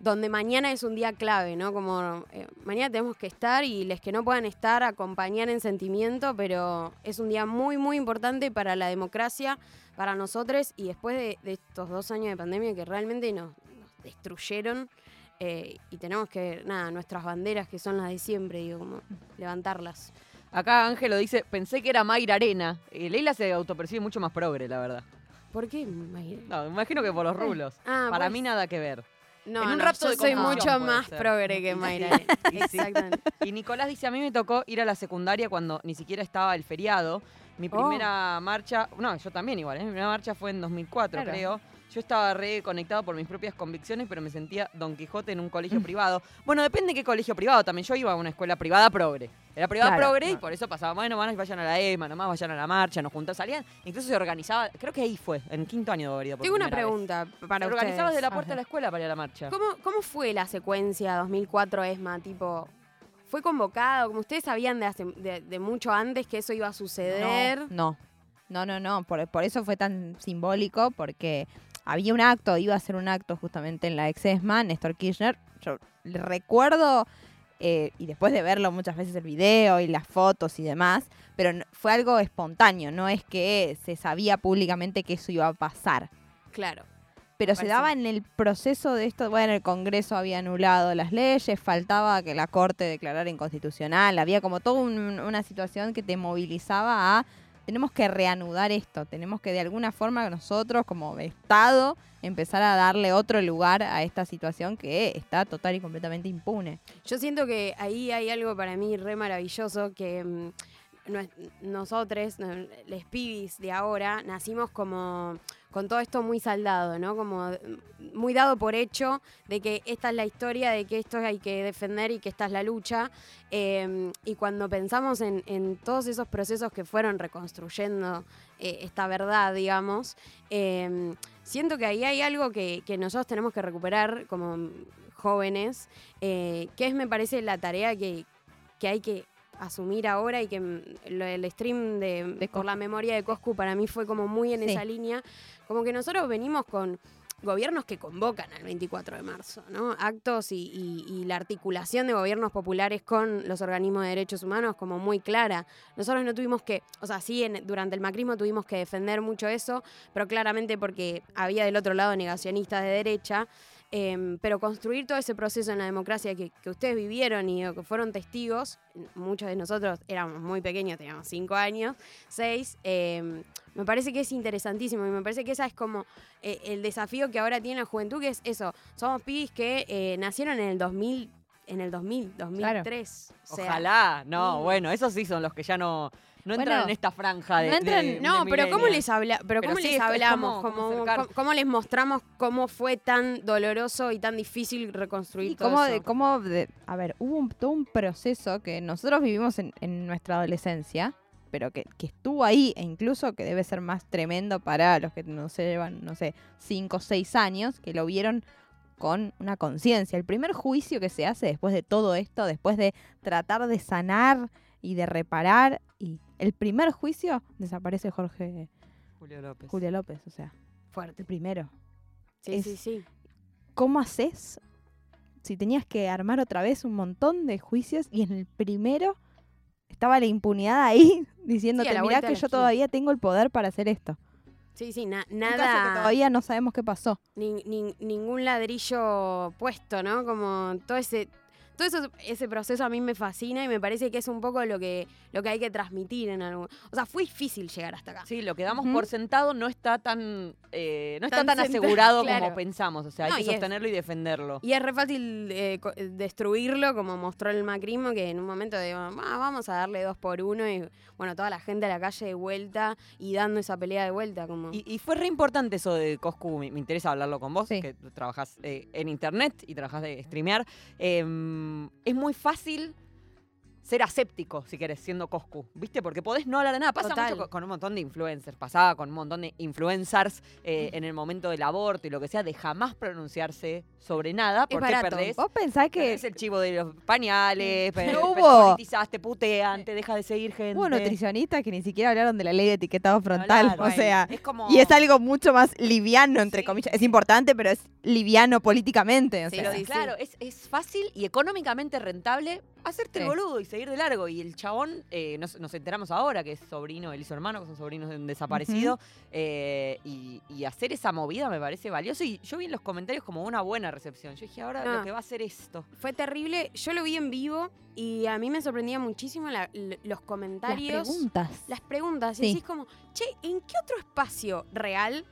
S4: donde mañana es un día clave, ¿no? Como eh, mañana tenemos que estar y les que no puedan estar, acompañar en sentimiento, pero es un día muy, muy importante para la democracia, para nosotros y después de, estos dos años de pandemia que realmente nos, destruyeron. Eh, y tenemos que, nada, nuestras banderas que son las de siempre, digo, como levantarlas.
S1: Acá Ángelo dice, pensé que era Mayra Arena. Eh, Leila se autopercibe mucho más progre, la verdad.
S4: ¿Por qué
S1: Mayra? No, imagino que por los rulos. Ah, Para mí nada que ver.
S4: No, en un no, yo soy mucho más progre que [laughs] Mayra. Exactamente. [laughs]
S1: Y Nicolás dice, a mí me tocó ir a la secundaria cuando ni siquiera estaba el feriado. Mi oh. primera marcha, no, yo también igual, ¿eh? mi primera marcha fue en 2004, creo. Yo estaba reconectado por mis propias convicciones, pero me sentía Don Quijote en un colegio privado. Bueno, depende de qué colegio privado. También yo iba a una escuela privada progre. Era privada progre y por eso pasaba, bueno, van, vayan a la EMA, nomás vayan a la marcha, nos juntamos, salían. Incluso se organizaba, creo que ahí fue, en quinto año de haber
S4: Tengo una pregunta para
S1: Se organizaba desde la puerta de la escuela para ir a la marcha.
S4: ¿Cómo, ¿Cómo fue la secuencia 2004 ESMA? Tipo, ¿fue convocado? Como ustedes sabían de, de, mucho antes que eso iba a suceder.
S3: No, no, no, no. Por, por eso fue tan simbólico, porque había un acto, iba a ser un acto justamente en la ex ESMA, Néstor Kirchner. Yo recuerdo, eh, y después de verlo muchas veces el video y las fotos y demás, pero fue algo espontáneo, no es que se sabía públicamente que eso iba a pasar.
S4: Claro.
S3: Pero se daba en el proceso de esto, bueno, el Congreso había anulado las leyes, faltaba que la Corte declarara inconstitucional, había como toda una situación que te movilizaba a tenemos que reanudar esto, tenemos que de alguna forma nosotros como Estado empezar a darle otro lugar a esta situación que está total y completamente impune.
S4: Yo siento que ahí hay algo para mí re maravilloso que... Mm, nosotros, los pibis de ahora, nacimos como con todo esto muy saldado, ¿no? Como muy dado por hecho de que esta es la historia, de que esto hay que defender y que esta es la lucha. Em, y cuando pensamos en, todos esos procesos que fueron reconstruyendo eh, esta verdad, digamos, em, siento que ahí hay algo que, nosotros tenemos que recuperar como jóvenes, eh, que es, me parece, la tarea que, que hay que asumir ahora y que mm, el stream de, Por la memoria de Coscu para mí fue como muy en esa línea, como que nosotros venimos con gobiernos que convocan al 24 de marzo, ¿no? Actos y, la articulación de gobiernos populares con los organismos de derechos humanos como muy clara. Nosotros no tuvimos que, o sea, sí, durante el macrismo tuvimos que defender mucho eso, pero claramente porque había del otro lado negacionistas de derecha. Em, pero construir todo ese proceso en la democracia que, ustedes vivieron y que fueron testigos, muchos de nosotros éramos muy pequeños, teníamos cinco años, seis, em, me parece que es interesantísimo y me parece que esa es como eh, el desafío que ahora tiene la juventud, que es eso, somos pibis que eh, nacieron en el 2000, en el 2000, 2003.
S1: Ojalá, no, bueno, esos sí son los que ya no no entran en esta franja de.
S4: No, pero ¿cómo les, habla, pero, ¿cómo les hablamos? ¿Cómo, les mostramos cómo fue tan doloroso y tan difícil reconstruir todo
S3: cómo
S4: eso?
S3: De, cómo a ver, hubo todo un proceso que nosotros vivimos en, nuestra adolescencia, pero que, estuvo ahí e incluso que debe ser más tremendo para los que no se llevan, no sé, 5 o 6 años, que lo vieron con una conciencia. El primer juicio que se hace después de todo esto, después de tratar de sanar y de reparar el primer juicio desaparece Jorge
S1: Julio López.
S3: Julio López, o sea, fuerte. El primero.
S4: Sí, sí, sí.
S3: ¿Cómo haces si tenías que armar otra vez un montón de juicios y en el primero estaba la impunidad ahí [laughs] diciéndote, mira mirá que yo todavía tengo el poder para hacer esto?
S4: Sí, sí, nada.
S3: todavía no sabemos qué pasó.
S4: ningún ladrillo puesto, ¿no? Como todo ese todo eso, ese proceso a mí me fascina y me parece que es un poco lo que, lo que hay que transmitir en algún. O sea, fue difícil llegar hasta acá.
S1: Sí, lo que damos por sentado no está tan, eh, no está tan, asegurado como pensamos. O sea, hay que sostenerlo y defenderlo.
S4: Y es re fácil eh, destruirlo, como mostró el macrismo, que en un momento de ah, vamos a darle dos por uno y bueno, toda la gente a la calle de vuelta y dando esa pelea de vuelta. como
S1: Y, fue re importante eso de Coscu, me, interesa hablarlo con vos, que trabajas eh, en internet y trabajas de streamear. Em, es muy fácil ser aséptico, si querés, siendo Coscu, ¿viste? Porque podés no hablar de nada. Pasa mucho con, un montón de influencers, pasaba con un montón de influencers eh, en el momento del aborto y lo que sea, de jamás pronunciarse sobre nada, porque perdés.
S3: Vos pensás que...
S1: Es el chivo de los pañales,
S3: no hubo...
S1: te putean, te deja de seguir gente.
S3: Hubo nutricionistas que ni siquiera hablaron de la ley de etiquetado frontal, o sea, es como... y es algo mucho más liviano, entre comillas. Es importante, pero es liviano políticamente. O sea.
S1: claro, es, es fácil y económicamente rentable hacerte el boludo y seguir de largo. Y el chabón, eh, nos, enteramos ahora que es sobrino, él y su hermano, que son sobrinos de un desaparecido. Eh, y, hacer esa movida me parece valioso. Y yo vi en los comentarios como una buena recepción. Yo dije, ahora lo que va a ser esto.
S4: Fue terrible. Yo lo vi en vivo y a mí me sorprendía muchísimo los comentarios.
S3: Las preguntas.
S4: Las preguntas. Y así como, che, ¿en qué otro espacio real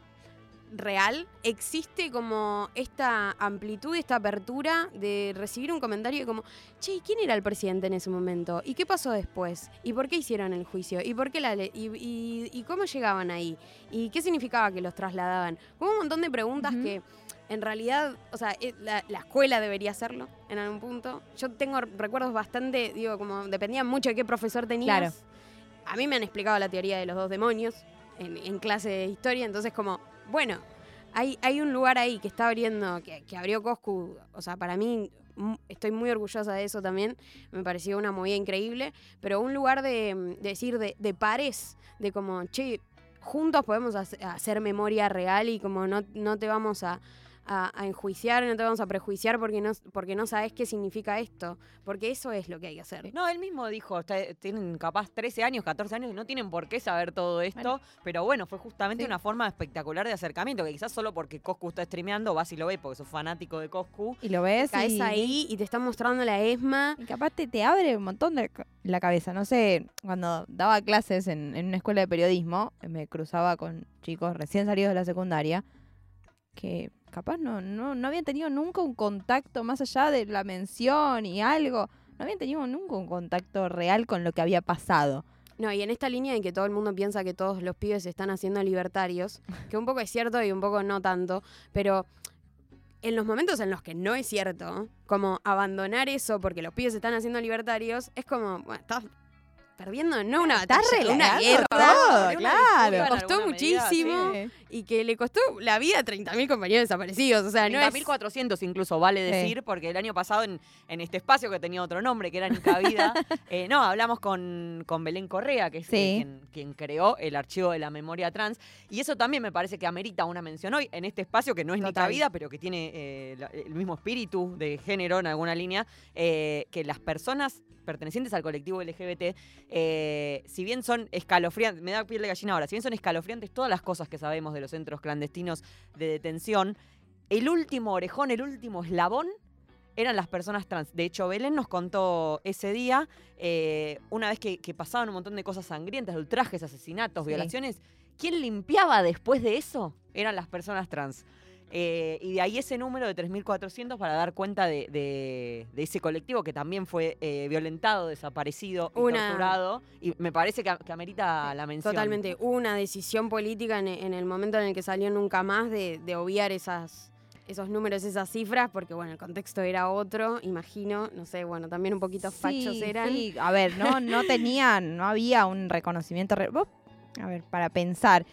S4: real, existe como esta amplitud, esta apertura de recibir un comentario como, che, ¿quién era el presidente en ese momento? ¿Y qué pasó después? ¿Y por qué hicieron el juicio? ¿Y por qué la y, cómo llegaban ahí? ¿Y qué significaba que los trasladaban? Como un montón de preguntas que en realidad, o sea, eh, la, escuela debería hacerlo en algún punto. Yo tengo recuerdos bastante, digo, como dependía mucho de qué profesor tenías. Claro. A mí me han explicado la teoría de los dos demonios en, en clase de historia, entonces como bueno, hay, hay un lugar ahí que está abriendo, que, abrió Coscu, o sea, para mí mm, estoy muy orgullosa de eso también, me pareció una movida increíble, pero un lugar de, decir de, de, pares, de como, che, juntos podemos hacer memoria real y como no, no te vamos a, a, enjuiciar, no te vamos a prejuiciar porque no, porque no sabes qué significa esto. Porque eso es lo que hay que hacer.
S1: No, él mismo dijo, tienen capaz 13 años, 14 años, y no tienen por qué saber todo esto. Pero bueno, fue justamente una forma espectacular de acercamiento, que quizás solo porque Coscu está streameando vas y lo ves porque sos fanático de Coscu.
S3: Y lo ves.
S4: Caes ahí y te está mostrando la ESMA.
S3: Y capaz te, te abre un montón de la cabeza. No sé, cuando daba clases en, en una escuela de periodismo, me cruzaba con chicos recién salidos de la secundaria que capaz no, no, no habían tenido nunca un contacto más allá de la mención y algo. No habían tenido nunca un contacto real con lo que había pasado.
S4: No, y en esta línea en que todo el mundo piensa que todos los pibes se están haciendo libertarios, que un poco es cierto y un poco no tanto, pero en los momentos en los que no es cierto, como abandonar eso porque los pibes se están haciendo libertarios, es como, estás perdiendo no una batalla, una guerra.
S3: claro.
S4: Costó muchísimo y que le costó la vida a 30.000 compañeros desaparecidos. O sea, no es...
S1: 1.400 incluso, vale decir, porque el año pasado en, este espacio que tenía otro nombre, que era Nica Vida, [laughs] eh, no, hablamos con, con Belén Correa, que es quien, creó el archivo de la memoria trans. Y eso también me parece que amerita una mención hoy en este espacio que no es Nica Vida, pero que tiene eh, el mismo espíritu de género en alguna línea, eh, que las personas pertenecientes al colectivo LGBT, eh, si bien son escalofriantes, me da piel de gallina ahora, si bien son escalofriantes todas las cosas que sabemos de los centros clandestinos de detención, el último orejón, el último eslabón eran las personas trans. De hecho, Belén nos contó ese día, eh, una vez que, pasaban un montón de cosas sangrientas, ultrajes, asesinatos, violaciones, ¿quién limpiaba después de eso? Eran las personas trans. Eh, y de ahí ese número de 3.400 para dar cuenta de, ese colectivo que también fue eh, violentado, desaparecido y torturado. Y me parece que, amerita la mención.
S4: Totalmente. Una decisión política en, el momento en el que salió nunca más de, obviar esas esos números, esas cifras, porque bueno, el contexto era otro, imagino, no sé, bueno, también un poquito fachos eran.
S3: Sí, a ver, no, no tenían, no había un reconocimiento. a ver, para pensar,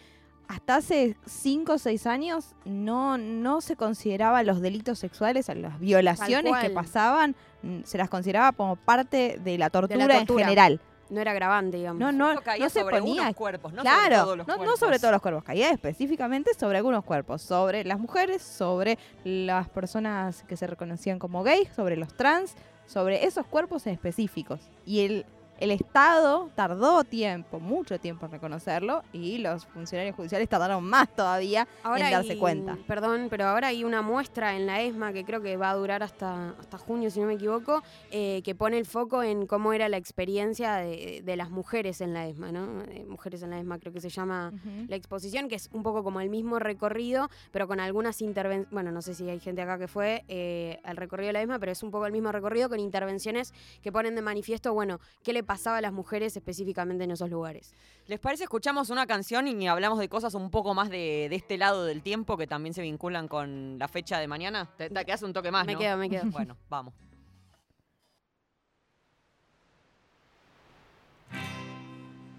S3: hasta hace 5 o 6 años no, no se consideraba los delitos sexuales, las violaciones que pasaban, mm, se las consideraba como parte de la tortura, en general.
S4: No era grabante, digamos.
S3: No, no, no se ponía.
S1: cuerpos, no
S3: claro,
S1: sobre todos los
S3: no, no sobre todos los cuerpos, caía específicamente sobre algunos cuerpos, sobre las mujeres, sobre las personas que se reconocían como gays, sobre los trans, sobre esos cuerpos específicos. Y el el Estado tardó tiempo, mucho tiempo en reconocerlo y los funcionarios judiciales tardaron más todavía en darse cuenta.
S4: Perdón, pero ahora hay una muestra en la ESMA que creo que va a durar hasta, hasta junio, si no me equivoco, eh, que pone el foco en cómo era la experiencia de, las mujeres en la ESMA, ¿no? Eh, mujeres en la ESMA creo que se llama la exposición, que es un poco como el mismo recorrido, pero con algunas intervenciones, bueno, no sé si hay gente acá que fue eh, al recorrido de la ESMA, pero es un poco el mismo recorrido con intervenciones que ponen de manifiesto, bueno, qué le pasaba a las mujeres específicamente en esos lugares.
S1: ¿Les parece? Escuchamos una canción y hablamos de cosas un poco más de, este lado del tiempo que también se vinculan con la fecha de mañana. Te, te quedas un toque más,
S4: Me quedo, me quedo.
S1: Bueno, vamos.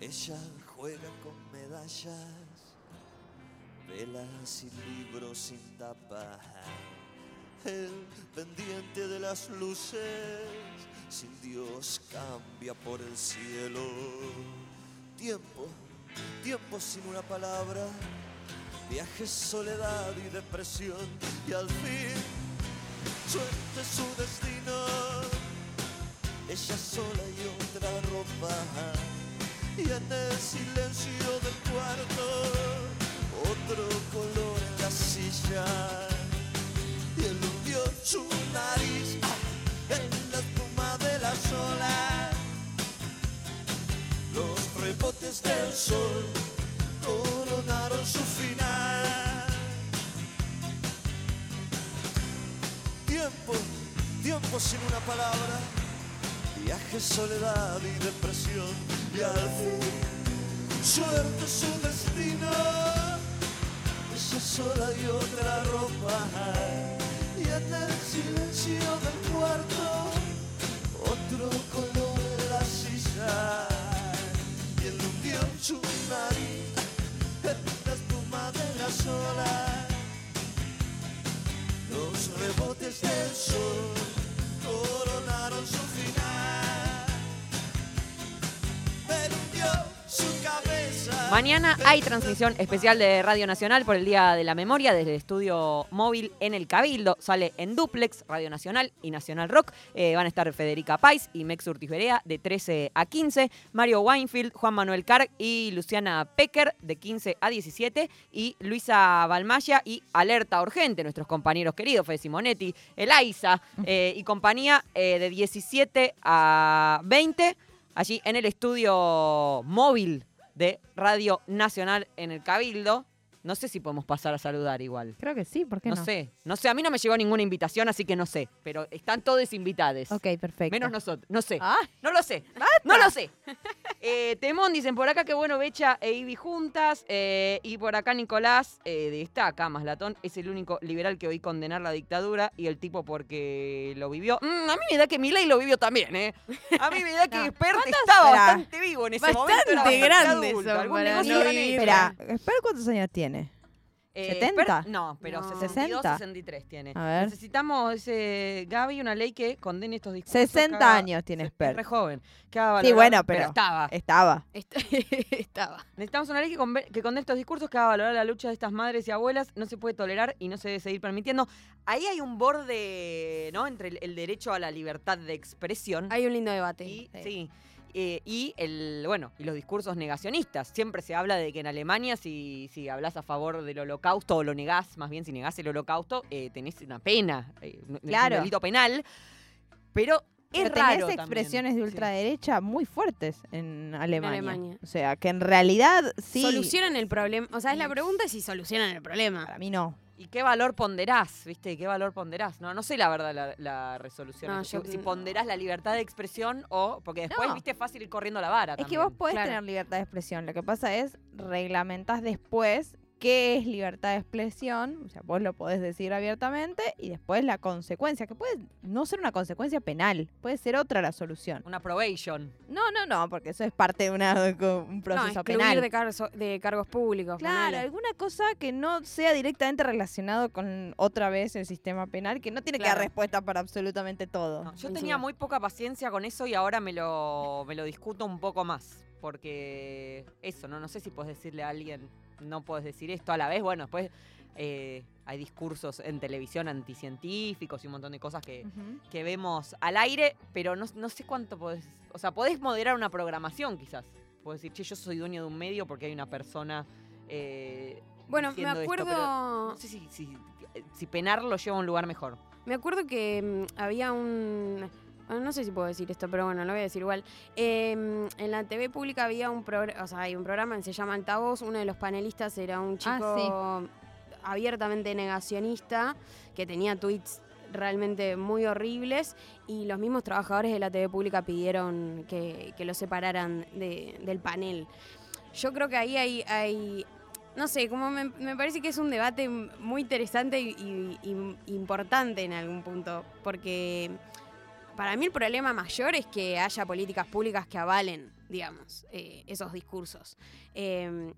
S5: Ella juega con medallas, velas y libros sin tapa. El pendiente de las luces, sin Dios cambia por el cielo. Tiempo, tiempo sin una palabra, viajes, soledad y depresión. Y al fin, suerte su destino, ella sola y otra ropa. Y en el silencio del cuarto otro color en la silla. Y él hundió su nariz rebotes del sol coronaron su final. Tiempo tiempo sin una palabra viaje soledad y depresión. Y al fin suerte su destino. Esa sola y otra ropa. Y en el silencio del cuarto otro color en la silla hundió su nariz en la espuma de la sola. Los rebotes del sol
S1: Mañana hay transmisión especial de Radio Nacional por el Día de la Memoria desde el estudio móvil en el Cabildo. Sale en Duplex, Radio Nacional y Nacional Rock. Eh, van a estar Federica Pais y Mex Urtiz de 13 a 15. Mario Weinfield, Juan Manuel Carg y Luciana Pecker de 15 a 17. Y Luisa Balmaya y Alerta Urgente, nuestros compañeros queridos, Fede Simonetti, Elaiza eh, y compañía eh, de 17 a 20 allí en el estudio móvil de Radio Nacional en el Cabildo. No sé si podemos pasar a saludar igual.
S3: Creo que sí, ¿por qué no?
S1: No sé, no sé, a mí no me llegó ninguna invitación, así que no sé, pero están todos invitados.
S3: Ok, perfecto.
S1: Menos nosotros, no sé. Ah. No lo sé. No lo sé. Eh, Temón dicen por acá que bueno, Becha e Ivy juntas. Eh, y por acá Nicolás eh, de esta acá, Maslatón, es el único liberal que oí condenar la dictadura y el tipo porque lo vivió. Mm, a mí me da que Milei lo vivió también, ¿eh? A mí me da que Expert estaba bastante vivo en ese momento.
S3: Bastante grande Espera, Expert cuántos años tiene? ¿70?
S1: Eh, no, pero 62, 63 tiene. A ver. Necesitamos, ese Gaby, una ley que condene estos discursos.
S3: 60 años tiene Esper.
S1: Es re joven.
S3: sí, bueno, pero,
S1: estaba.
S3: Estaba. [laughs]
S1: estaba. Necesitamos una ley que, que condene estos discursos que haga valorar la lucha de estas madres y abuelas. No se puede tolerar y no se debe seguir permitiendo. Ahí hay un borde, ¿no? Entre el, derecho a la libertad de expresión.
S4: Hay un lindo debate.
S1: sí. sí eh, y el bueno y los discursos negacionistas. Siempre se habla de que en Alemania si, si hablas a favor del holocausto o lo negás, más bien si negás el holocausto, eh, tenés una pena, eh, claro. un delito penal. Pero es
S3: tenés expresiones de ultraderecha muy fuertes en Alemania. O sea, que en realidad sí.
S4: Solucionan el problema. O sea, es la pregunta si solucionan el problema.
S3: Para mí no.
S1: ¿Y qué valor ponderás? ¿Viste? ¿Qué valor ponderás? No, no sé la verdad la, resolución. si, ponderás la libertad de expresión o. Porque después, viste, es fácil ir corriendo la vara.
S3: Es que vos podés tener libertad de expresión. Lo que pasa es, reglamentás después qué es libertad de expresión, o sea, vos lo podés decir abiertamente y después la consecuencia, que puede no ser una consecuencia penal, puede ser otra la solución.
S1: Una probation.
S3: No, no, no, porque eso es parte de una, un proceso penal.
S4: De, de cargos públicos.
S3: Claro, alguna cosa que no sea directamente relacionado con otra vez el sistema penal, que no tiene que dar respuesta para absolutamente todo.
S1: yo tenía muy poca paciencia con eso y ahora me lo, me lo discuto un poco más, porque eso, no, no sé si puedes decirle a alguien no puedes decir esto a la vez. Bueno, después eh, hay discursos en televisión anticientíficos y un montón de cosas que, vemos al aire, pero no, sé cuánto podés. O sea, podés moderar una programación quizás. Puedes decir, che, yo soy dueño de un medio porque hay una persona. Eh,
S4: bueno, me acuerdo.
S1: no sé si, si, si penar lo lleva a un lugar mejor.
S4: Me acuerdo que mm, había un Ah, no sé si puedo decir esto, pero bueno, lo voy a decir igual. Em, en la TV pública había un programa, o sea, hay un programa que se llama Altavoz. Uno de los panelistas era un ah, chico abiertamente negacionista que tenía tweets realmente muy horribles y los mismos trabajadores de la TV pública pidieron que, lo separaran del panel. Yo creo que ahí hay, hay no sé, como me, parece que es un debate muy interesante y importante en algún punto, porque para mí el problema mayor es que haya políticas públicas que avalen, digamos, eh, esos discursos. Em,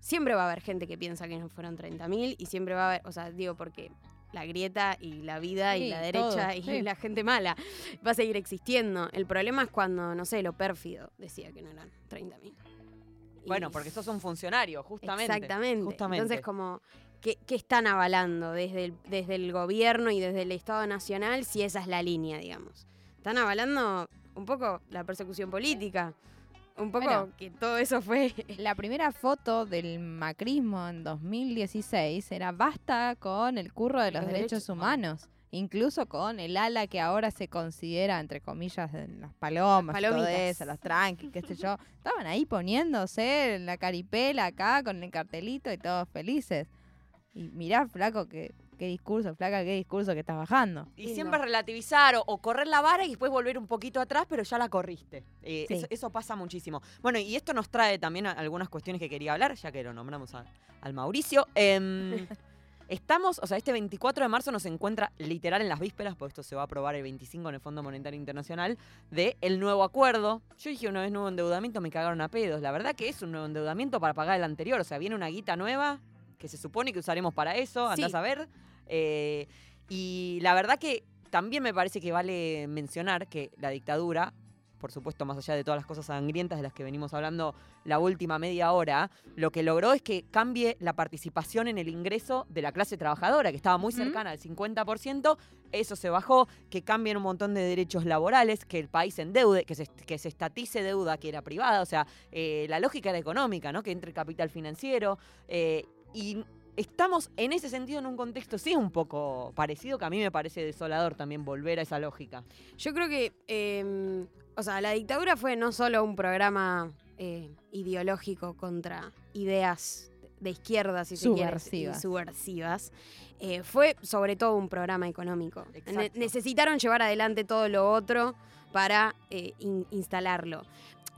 S4: siempre va a haber gente que piensa que no fueron 30.000 y siempre va a haber, o sea, digo, porque la grieta y la vida y la derecha y la gente mala va a seguir existiendo. El problema es cuando, no sé, lo pérfido decía que no eran 30.000.
S1: Bueno, porque sos un funcionario, justamente.
S4: Exactamente. Entonces, como, ¿qué, están avalando desde el, desde el gobierno y desde el Estado Nacional si esa es la línea, digamos? Están avalando un poco la persecución política. Un poco que todo eso fue. [laughs]
S3: La primera foto del macrismo en 2016 era basta con el curro de los, derechos, humanos. Incluso con el ala que ahora se considera, entre comillas, las palomas, las todo eso, los tranqui, qué sé yo. Estaban ahí poniéndose en la caripela acá con el cartelito y todos felices. Y mirá, flaco, que qué discurso, flaca, qué discurso que estás bajando.
S1: Y siempre relativizar o, correr la vara y después volver un poquito atrás, pero ya la corriste. Eh, eso, pasa muchísimo. Bueno, y esto nos trae también algunas cuestiones que quería hablar, ya que lo nombramos al Mauricio. Em, [laughs] estamos, o sea, este 24 de marzo nos encuentra literal en las vísperas, porque esto se va a aprobar el 25 en el Fondo Monetario Internacional, de el nuevo acuerdo. Yo dije una vez nuevo endeudamiento, me cagaron a pedos. La verdad que es un nuevo endeudamiento para pagar el anterior. O sea, viene una guita nueva que se supone que usaremos para eso, andás a ver. Eh, y la verdad que también me parece que vale mencionar que la dictadura, por supuesto, más allá de todas las cosas sangrientas de las que venimos hablando la última media hora, lo que logró es que cambie la participación en el ingreso de la clase trabajadora, que estaba muy cercana al 50%, eso se bajó, que cambien un montón de derechos laborales, que el país endeude, que se, que se estatice deuda que era privada, o sea, eh, la lógica era económica, ¿no? Que entre capital financiero. Eh, y estamos en ese sentido en un contexto, sí, un poco parecido, que a mí me parece desolador también volver a esa lógica.
S4: Yo creo que, em, o sea, la dictadura fue no solo un programa eh, ideológico contra ideas de izquierda, si se quiere, subversivas. Eh, fue sobre todo un programa económico. necesitaron llevar adelante todo lo otro para eh, instalarlo.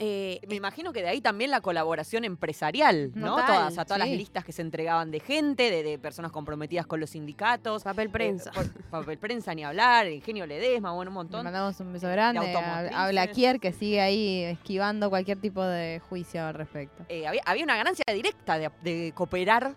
S1: Eh, Me imagino que de ahí también la colaboración empresarial, ¿no? todas, a todas las listas que se entregaban de gente, de, personas comprometidas con los sindicatos.
S4: Papel eh, prensa.
S1: papel prensa, ni hablar, Ingenio Ledesma, bueno, un montón.
S3: Le mandamos un beso grande a, Blaquier, que sigue ahí esquivando cualquier tipo de juicio al respecto.
S1: Eh, había, una ganancia directa de, cooperar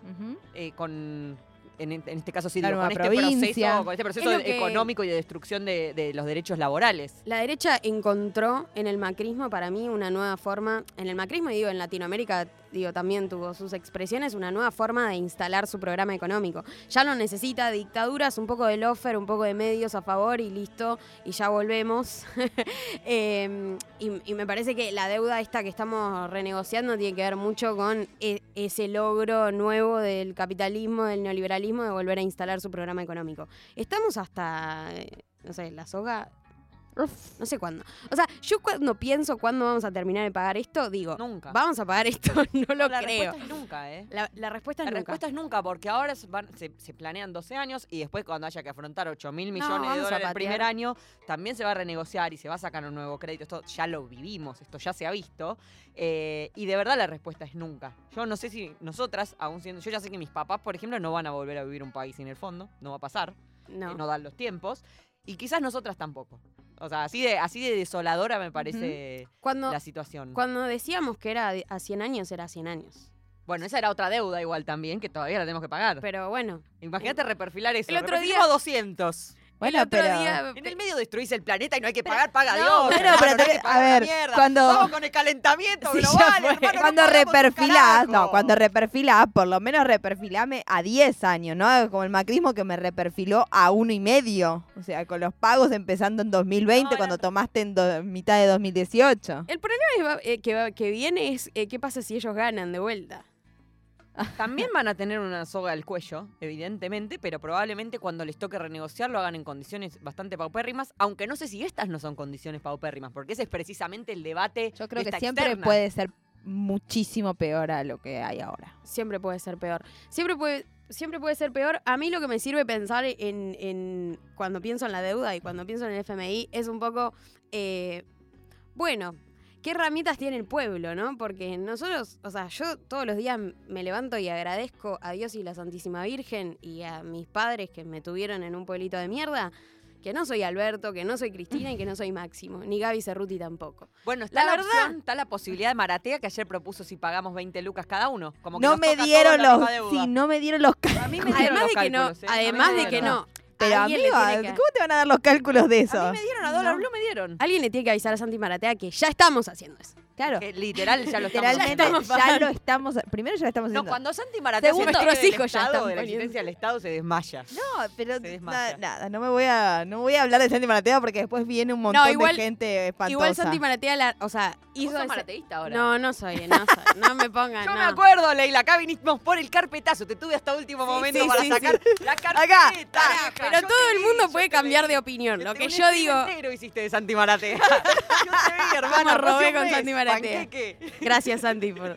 S1: con en, este caso sí, con, este proceso, con, este proceso, económico y de destrucción de, los derechos laborales.
S4: La derecha encontró en el macrismo para mí una nueva forma, en el macrismo y digo en Latinoamérica digo, también tuvo sus expresiones, una nueva forma de instalar su programa económico. Ya no necesita dictaduras, un poco de lofer, un poco de medios a favor y listo, y ya volvemos. [laughs] Em, y, me parece que la deuda esta que estamos renegociando tiene que ver mucho con e, ese logro nuevo del capitalismo, del neoliberalismo, de volver a instalar su programa económico. Estamos hasta, eh, no sé, la soga no sé cuándo. O sea, yo cuando pienso cuándo vamos a terminar de pagar esto, digo, nunca. Vamos a pagar esto, [laughs] no lo
S1: la
S4: creo.
S1: La respuesta es nunca, ¿eh?
S4: La, respuesta es
S1: nunca.
S4: La
S1: respuesta es nunca, porque ahora se, planean 12 años y después cuando haya que afrontar 8 mil millones de dólares el primer año, también se va a renegociar y se va a sacar un nuevo crédito. Esto ya lo vivimos, esto ya se ha visto. Eh, y de verdad la respuesta es nunca. Yo no sé si nosotras, aún siendo. Yo ya sé que mis papás, por ejemplo, no van a volver a vivir un país sin el fondo, no va a pasar. No. Eh, no dan los tiempos. Y quizás nosotras tampoco. O sea, así de, así de desoladora me parece la situación.
S4: Cuando decíamos que era a 100 años, era a 100 años.
S1: Bueno, esa era otra deuda igual también, que todavía la tenemos que pagar.
S4: Pero bueno.
S1: Imagínate reperfilar eso. El otro día... 200.
S3: Bueno, el pero
S1: en el medio destruís el planeta y no hay que pagar, paga Dios.
S3: Bueno, pero a ver, cuando
S1: Vamos con el calentamiento [laughs] global,
S3: cuando reperfilás, no, cuando reperfilás, por lo menos reperfilame a 10 años, ¿no? Como el macrismo que me reperfiló a uno y medio, o sea, con los pagos empezando en 2020 cuando tomaste en mitad de 2018.
S4: El problema es, eh, que, que viene es eh, qué pasa si ellos ganan de vuelta.
S1: También van a tener una soga al cuello, evidentemente, pero probablemente cuando les toque renegociar lo hagan en condiciones bastante paupérrimas, aunque no sé si estas no son condiciones paupérrimas, porque ese es precisamente el debate.
S3: Yo creo que siempre puede ser muchísimo peor a lo que hay ahora.
S4: Siempre puede ser peor. Siempre puede, siempre puede ser peor. A mí lo que me sirve pensar en, cuando pienso en la deuda y cuando pienso en el FMI es un poco, eh, bueno, qué herramientas tiene el pueblo, ¿no? Porque nosotros, o sea, yo todos los días me levanto y agradezco a Dios y la Santísima Virgen y a mis padres que me tuvieron en un pueblito de mierda, que no soy Alberto, que no soy Cristina y que no soy Máximo, ni Gaby Cerruti tampoco.
S1: Bueno, está la, verdad, está la posibilidad de Maratea que ayer propuso si pagamos 20 lucas cada uno. Como
S3: no, me dieron los, sí, no me dieron los
S1: A mí me [laughs] dieron
S4: además
S1: de
S4: que no,
S1: ¿eh?
S4: además de que no,
S3: pero amigo, ¿cómo te van a dar los cálculos de eso?
S1: A mí me dieron a dólar blue, me dieron.
S4: Alguien le tiene que avisar a Santi Maratea que ya estamos haciendo eso.
S3: Claro.
S1: Que literal ya lo
S3: Literalmente
S1: estamos
S3: ya lo estamos. Primero ya lo estamos
S1: No,
S3: haciendo.
S1: cuando Santi Maratea
S3: Segundo,
S1: se
S4: nuestros hijos ya están
S1: de la existencia del Estado se desmaya.
S3: No, pero
S1: Se
S3: na-
S1: desmaya.
S3: nada, no me voy a no voy a hablar de Santi Maratea porque después viene un montón
S4: igual-
S3: de gente espantosa.
S4: Igual Santi Maratea, la, o sea,
S1: ¿Vos
S4: hizo
S1: sos marateísta ahora?
S4: No, no soy, no soy. No me pongan, [laughs]
S1: Yo
S4: no.
S1: me acuerdo, Leila, acá vinimos por el carpetazo. Te tuve hasta último momento
S4: sí,
S1: para
S4: sí,
S1: sacar la carpeta.
S3: Acá.
S4: Pero todo el mundo puede cambiar
S1: vi.
S4: de opinión. Lo que yo digo,
S1: entero hiciste de Santi Maratea. [laughs] yo te vi, hermana.
S4: robé con Santi Maratea.
S1: Panqueque.
S4: Gracias, Santi. por-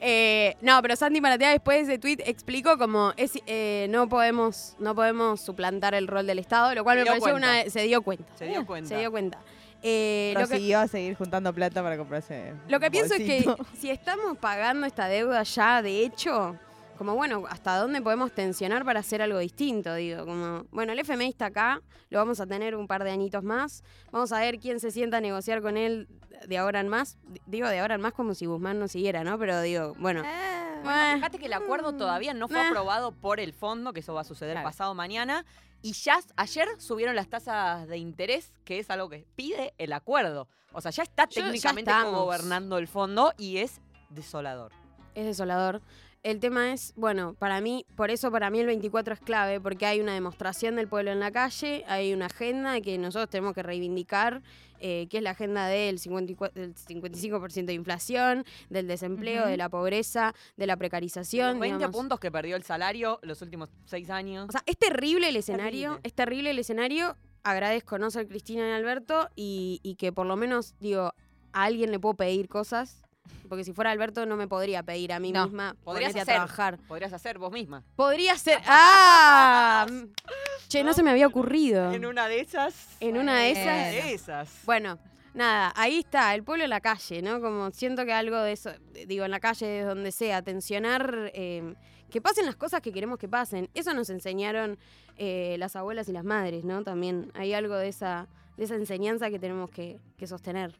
S4: Eh, no, pero Santi Maratea después de ese tweet explicó como es, eh, no podemos no podemos suplantar el rol del Estado, lo cual
S1: Se
S4: me
S1: dio
S4: pareció
S1: cuenta.
S4: una... Se dio cuenta.
S1: Se dio cuenta.
S4: Se dio cuenta. Eh, lo que,
S3: Prosiguió a seguir juntando plata para comprarse.
S4: lo que pienso es que si estamos pagando esta deuda ya de hecho, como bueno, ¿hasta dónde podemos tensionar para hacer algo distinto? Digo, como, bueno, el FMI está acá, lo vamos a tener un par de añitos más, vamos a ver quién se sienta a negociar con él de ahora en más. Digo de ahora en más como si Guzmán no siguiera, ¿no? Pero digo, bueno.
S1: Bueno,
S4: eh,
S1: fíjate que el acuerdo todavía no fue
S4: Eh.
S1: aprobado por el fondo, que eso va a suceder
S3: Claro.
S1: pasado mañana. Y ya ayer subieron las tasas de interés, que es algo que pide el acuerdo. O sea, ya está
S4: Yo- ya
S1: técnicamente
S4: estamos.
S1: gobernando el fondo y es desolador.
S4: es desolador. El tema es, bueno, para mí, por eso para mí el 24 es clave, porque hay una demostración del pueblo en la calle, hay una agenda que nosotros tenemos que reivindicar, eh, que es la agenda del, 54 del 55% de inflación, del desempleo, de la pobreza, de la precarización.
S1: Los 20
S4: digamos.
S1: puntos que perdió el salario los últimos seis años.
S4: O sea, es terrible el escenario,
S1: Terrible.
S4: es terrible el escenario. Agradezco no ser Cristina y Alberto y, y que por lo menos, digo, a alguien le puedo pedir cosas. Porque si fuera Alberto no me podría pedir a mí
S3: No,
S4: misma
S1: podrías
S4: ponete a
S1: hacer.
S4: trabajar.
S1: Podrías hacer vos misma.
S4: Podría ser. ¡Ah! [laughs] che, no se me había ocurrido.
S1: En una de esas.
S4: En una de esas.
S1: de esas.
S4: Bueno, nada, ahí está, el pueblo en la calle, ¿no? Como siento que algo de eso, digo, en la calle, donde sea, tensionar, eh, que pasen las cosas que queremos que pasen. Eso nos enseñaron eh, las abuelas y las madres, ¿no? También hay algo de esa, de esa enseñanza que tenemos que, que sostener.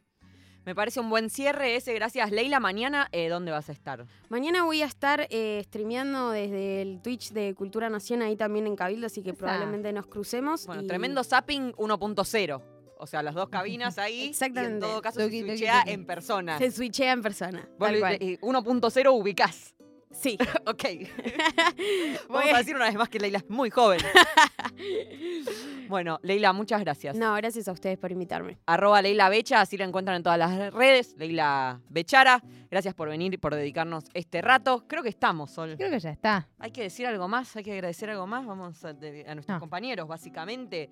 S1: Me parece un buen cierre ese. Gracias, Leila. Mañana, eh, ¿dónde vas a estar?
S4: Mañana voy a estar eh, streameando desde el Twitch de Cultura Nación, ahí también en Cabildo, así que
S3: Esa.
S4: probablemente nos crucemos.
S1: Bueno,
S4: y-
S1: tremendo zapping 1.0. O sea, las dos cabinas [laughs] ahí. Y en
S4: Exactamente.
S1: todo caso se switchea en persona.
S4: Se switchea en persona. Cual.
S1: eh, 1.0 ubicás.
S4: Sí. [laughs]
S1: Ok. [laughs] Vamos
S4: a-
S1: a decir una vez más que Leila es muy joven. [laughs] bueno, Leila, muchas gracias.
S4: No, gracias a ustedes por invitarme.
S1: Arroba Leila Becha, así la encuentran en todas las redes. Leila Bechara, gracias por venir y por dedicarnos este rato. Creo que estamos, Sol.
S3: Creo que ya está.
S1: Hay que decir algo más, hay que agradecer algo más. Vamos a, de- a nuestros
S3: No.
S1: compañeros, básicamente.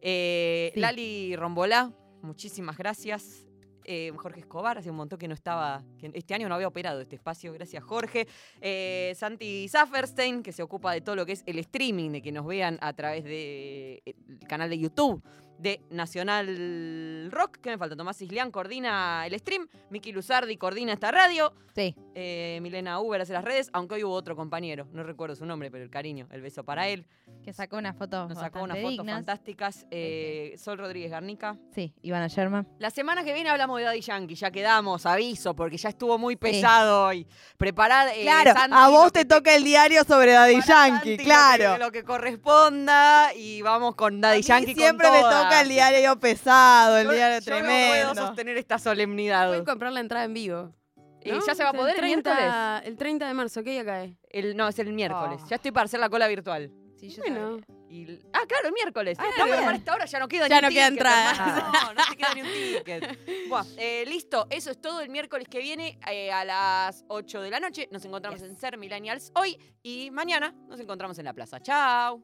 S1: Eh,
S3: Sí.
S1: Lali Rombolá, muchísimas gracias. Eh, Jorge Escobar, hace un montón que no estaba, este año no había operado este espacio, gracias Jorge. Eh, Santi Zafferstein, que se ocupa de todo lo que es el streaming, de que nos vean a través del canal de YouTube de Nacional Rock. ¿Qué me falta? Tomás Islián coordina el stream, Miki Luzardi coordina esta radio.
S3: Sí.
S1: Eh, Milena Uber hace las redes, aunque hoy hubo otro compañero, no recuerdo su nombre, pero el cariño, el beso para él.
S3: Que sacó unas fotos
S1: Nos sacó unas fotos
S3: dignas.
S1: fantásticas. Eh, Sol Rodríguez Garnica.
S3: Sí, Ivana Sherman.
S1: La semana que viene hablamos de Daddy Yankee, ya quedamos, aviso, porque ya estuvo muy pesado hoy. Preparad. eh,
S3: claro,
S1: Santi,
S3: a vos te toca el diario sobre Daddy Yankee,
S1: Santi, lo que-
S3: claro.
S1: Lo que, corresponda y vamos con Daddy Yankee.
S3: siempre
S1: con
S3: me
S1: toda.
S3: Toca el diario pesado, el
S1: Yo-
S3: diario
S1: yo no
S3: tremendo.
S1: puedo sostener esta solemnidad.
S4: Pueden comprar la entrada en vivo.
S1: ¿Y
S4: ¿no?
S1: ya se va a poder el miércoles?
S4: 30, el 30 de marzo, ¿qué día cae?
S1: El- no, es el miércoles.
S3: Oh.
S1: Ya estoy para hacer la cola virtual.
S3: Sí, yo
S4: Bueno.
S1: Y ah, claro, el miércoles.
S4: Ah,
S1: no, pero para esta hora ya no queda
S4: Ya
S1: ni
S4: no
S1: un
S4: queda
S1: ticket,
S4: entrada.
S1: hermano. No, no te queda ni un ticket. [laughs] Buah, eh, listo, eso es todo el miércoles que viene eh, a las 8 de la noche. Nos encontramos en Ser Millennials hoy y mañana nos encontramos en la plaza. Chao.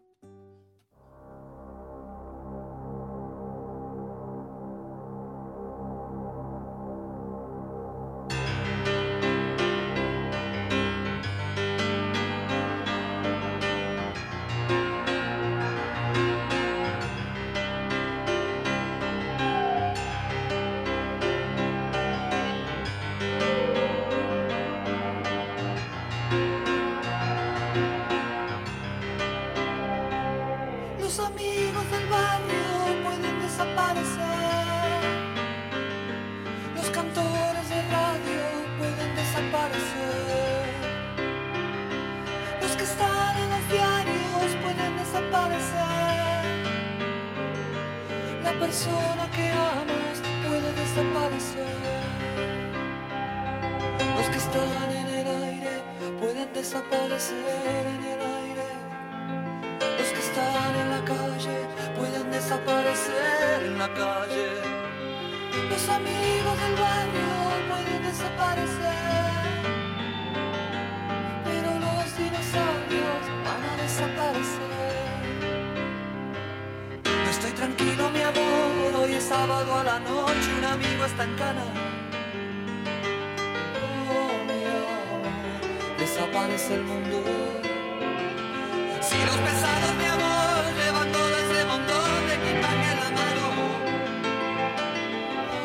S2: Y los pesados mi amor, lleva todo ese montón de quitanme la mano.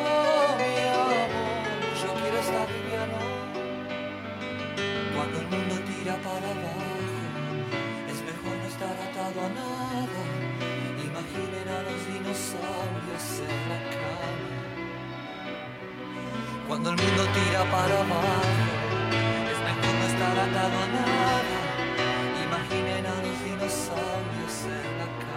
S2: Oh, mi amor, yo quiero estar divino. Cuando el mundo tira para abajo, es mejor no estar atado a nada. Imaginen a los dinosaurios en la cama. Cuando el mundo tira para abajo, es mejor no estar atado a nada. salvi, o ser na casa.